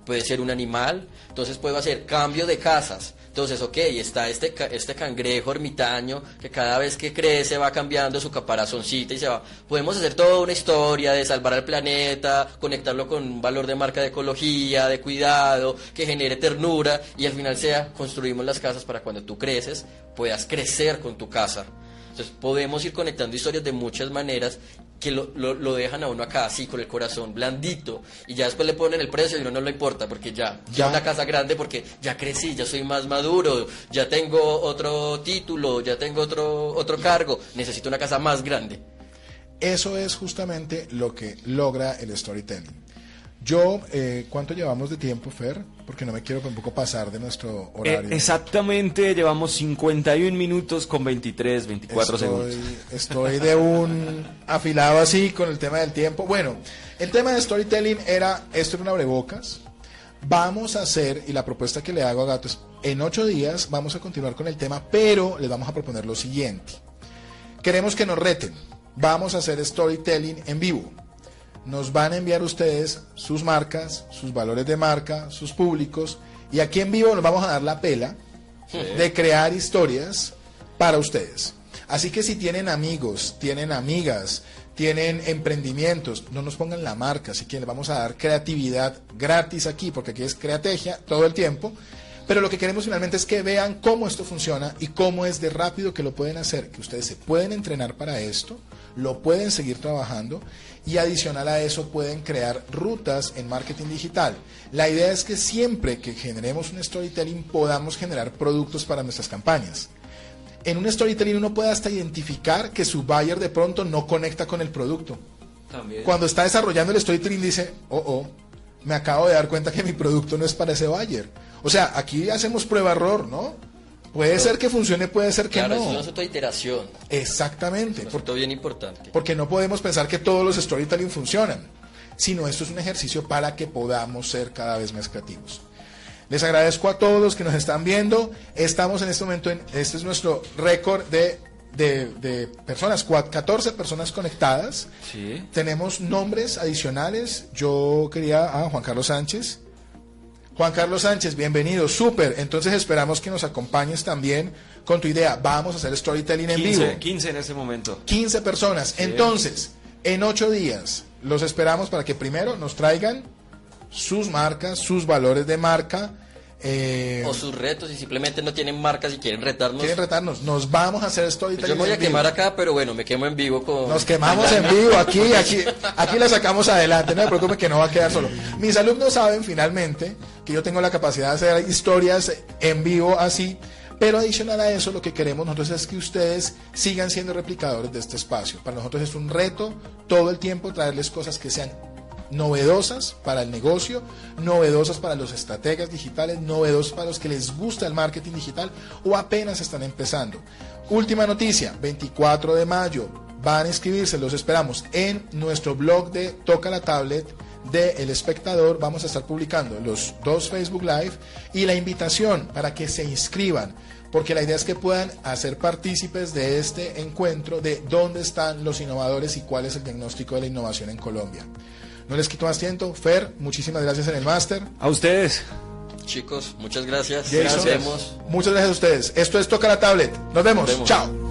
Puede ser un animal, entonces puedo hacer cambio de casas. Entonces, ok, está este, este cangrejo ermitaño que cada vez que crece va cambiando su caparazoncita y se va. Podemos hacer toda una historia de salvar al planeta, conectarlo con un valor de marca de ecología, de cuidado, que genere ternura y al final sea construimos las casas para cuando tú creces puedas crecer con tu casa. Entonces podemos ir conectando historias de muchas maneras que lo, lo- lo dejan a uno acá así con el corazón blandito y ya después le ponen el precio y uno no le importa porque ya, ya Ya. una casa grande porque ya crecí, ya soy más maduro, ya tengo otro título, ya tengo otro, otro cargo, necesito una casa más grande. Eso es justamente lo que logra el storytelling. Yo, eh, ¿cuánto llevamos de tiempo, Fer? Porque no me quiero tampoco pasar de nuestro horario. Eh, exactamente, llevamos 51 minutos con 23, 24 estoy, segundos. Estoy de un afilado así con el tema del tiempo. Bueno, el tema de storytelling era, esto era un abrebocas. Vamos a hacer, y la propuesta que le hago a Gato es, en ocho días vamos a continuar con el tema, pero les vamos a proponer lo siguiente. Queremos que nos reten. Vamos a hacer storytelling en vivo nos van a enviar ustedes sus marcas, sus valores de marca, sus públicos, y aquí en vivo nos vamos a dar la pela de crear historias para ustedes. Así que si tienen amigos, tienen amigas, tienen emprendimientos, no nos pongan la marca, si quieren, les vamos a dar creatividad gratis aquí, porque aquí es creategia todo el tiempo. Pero lo que queremos finalmente es que vean cómo esto funciona y cómo es de rápido que lo pueden hacer, que ustedes se pueden entrenar para esto, lo pueden seguir trabajando y adicional a eso pueden crear rutas en marketing digital. La idea es que siempre que generemos un storytelling podamos generar productos para nuestras campañas. En un storytelling uno puede hasta identificar que su buyer de pronto no conecta con el producto. Cuando está desarrollando el storytelling dice, oh, oh, me acabo de dar cuenta que mi producto no es para ese buyer. O sea, aquí hacemos prueba-error, ¿no? Puede ser que funcione, puede ser que claro, no. es una iteración. Exactamente. Es un bien importante. Porque no podemos pensar que todos los storytelling funcionan, sino esto es un ejercicio para que podamos ser cada vez más creativos. Les agradezco a todos los que nos están viendo. Estamos en este momento, en, este es nuestro récord de, de, personas, 14 personas conectadas. Sí. Tenemos nombres adicionales. Yo quería a Juan Carlos Sánchez. Juan Carlos Sánchez, bienvenido, súper. Entonces esperamos que nos acompañes también con tu idea. Vamos a hacer storytelling en 15, vivo. 15 en ese momento. 15 personas. Entonces, en ocho días, los esperamos para que primero nos traigan sus marcas, sus valores de marca, eh, o sus retos y simplemente no tienen marcas y quieren retarnos. Quieren retarnos. Nos vamos a hacer esto Yo me voy a quemar acá, pero bueno, me quemo en vivo con. Nos quemamos en vivo aquí, aquí, aquí la sacamos adelante. No me preocupe que no va a quedar solo. Mis alumnos saben finalmente que yo tengo la capacidad de hacer historias en vivo así. Pero adicional a eso, lo que queremos nosotros es que ustedes sigan siendo replicadores de este espacio. Para nosotros es un reto todo el tiempo traerles cosas que sean novedosas para el negocio, novedosas para los estrategas digitales, novedosas para los que les gusta el marketing digital o apenas están empezando. Última noticia, 24 de mayo, van a inscribirse, los esperamos en nuestro blog de Toca la Tablet de El Espectador. Vamos a estar publicando los dos Facebook Live y la invitación para que se inscriban, porque la idea es que puedan hacer partícipes de este encuentro de dónde están los innovadores y cuál es el diagnóstico de la innovación en Colombia. No les quito más tiempo. Fer, muchísimas gracias en el máster. A ustedes. Chicos, muchas gracias. Muchas gracias a ustedes. Esto es Toca la Tablet. Nos vemos. Chao.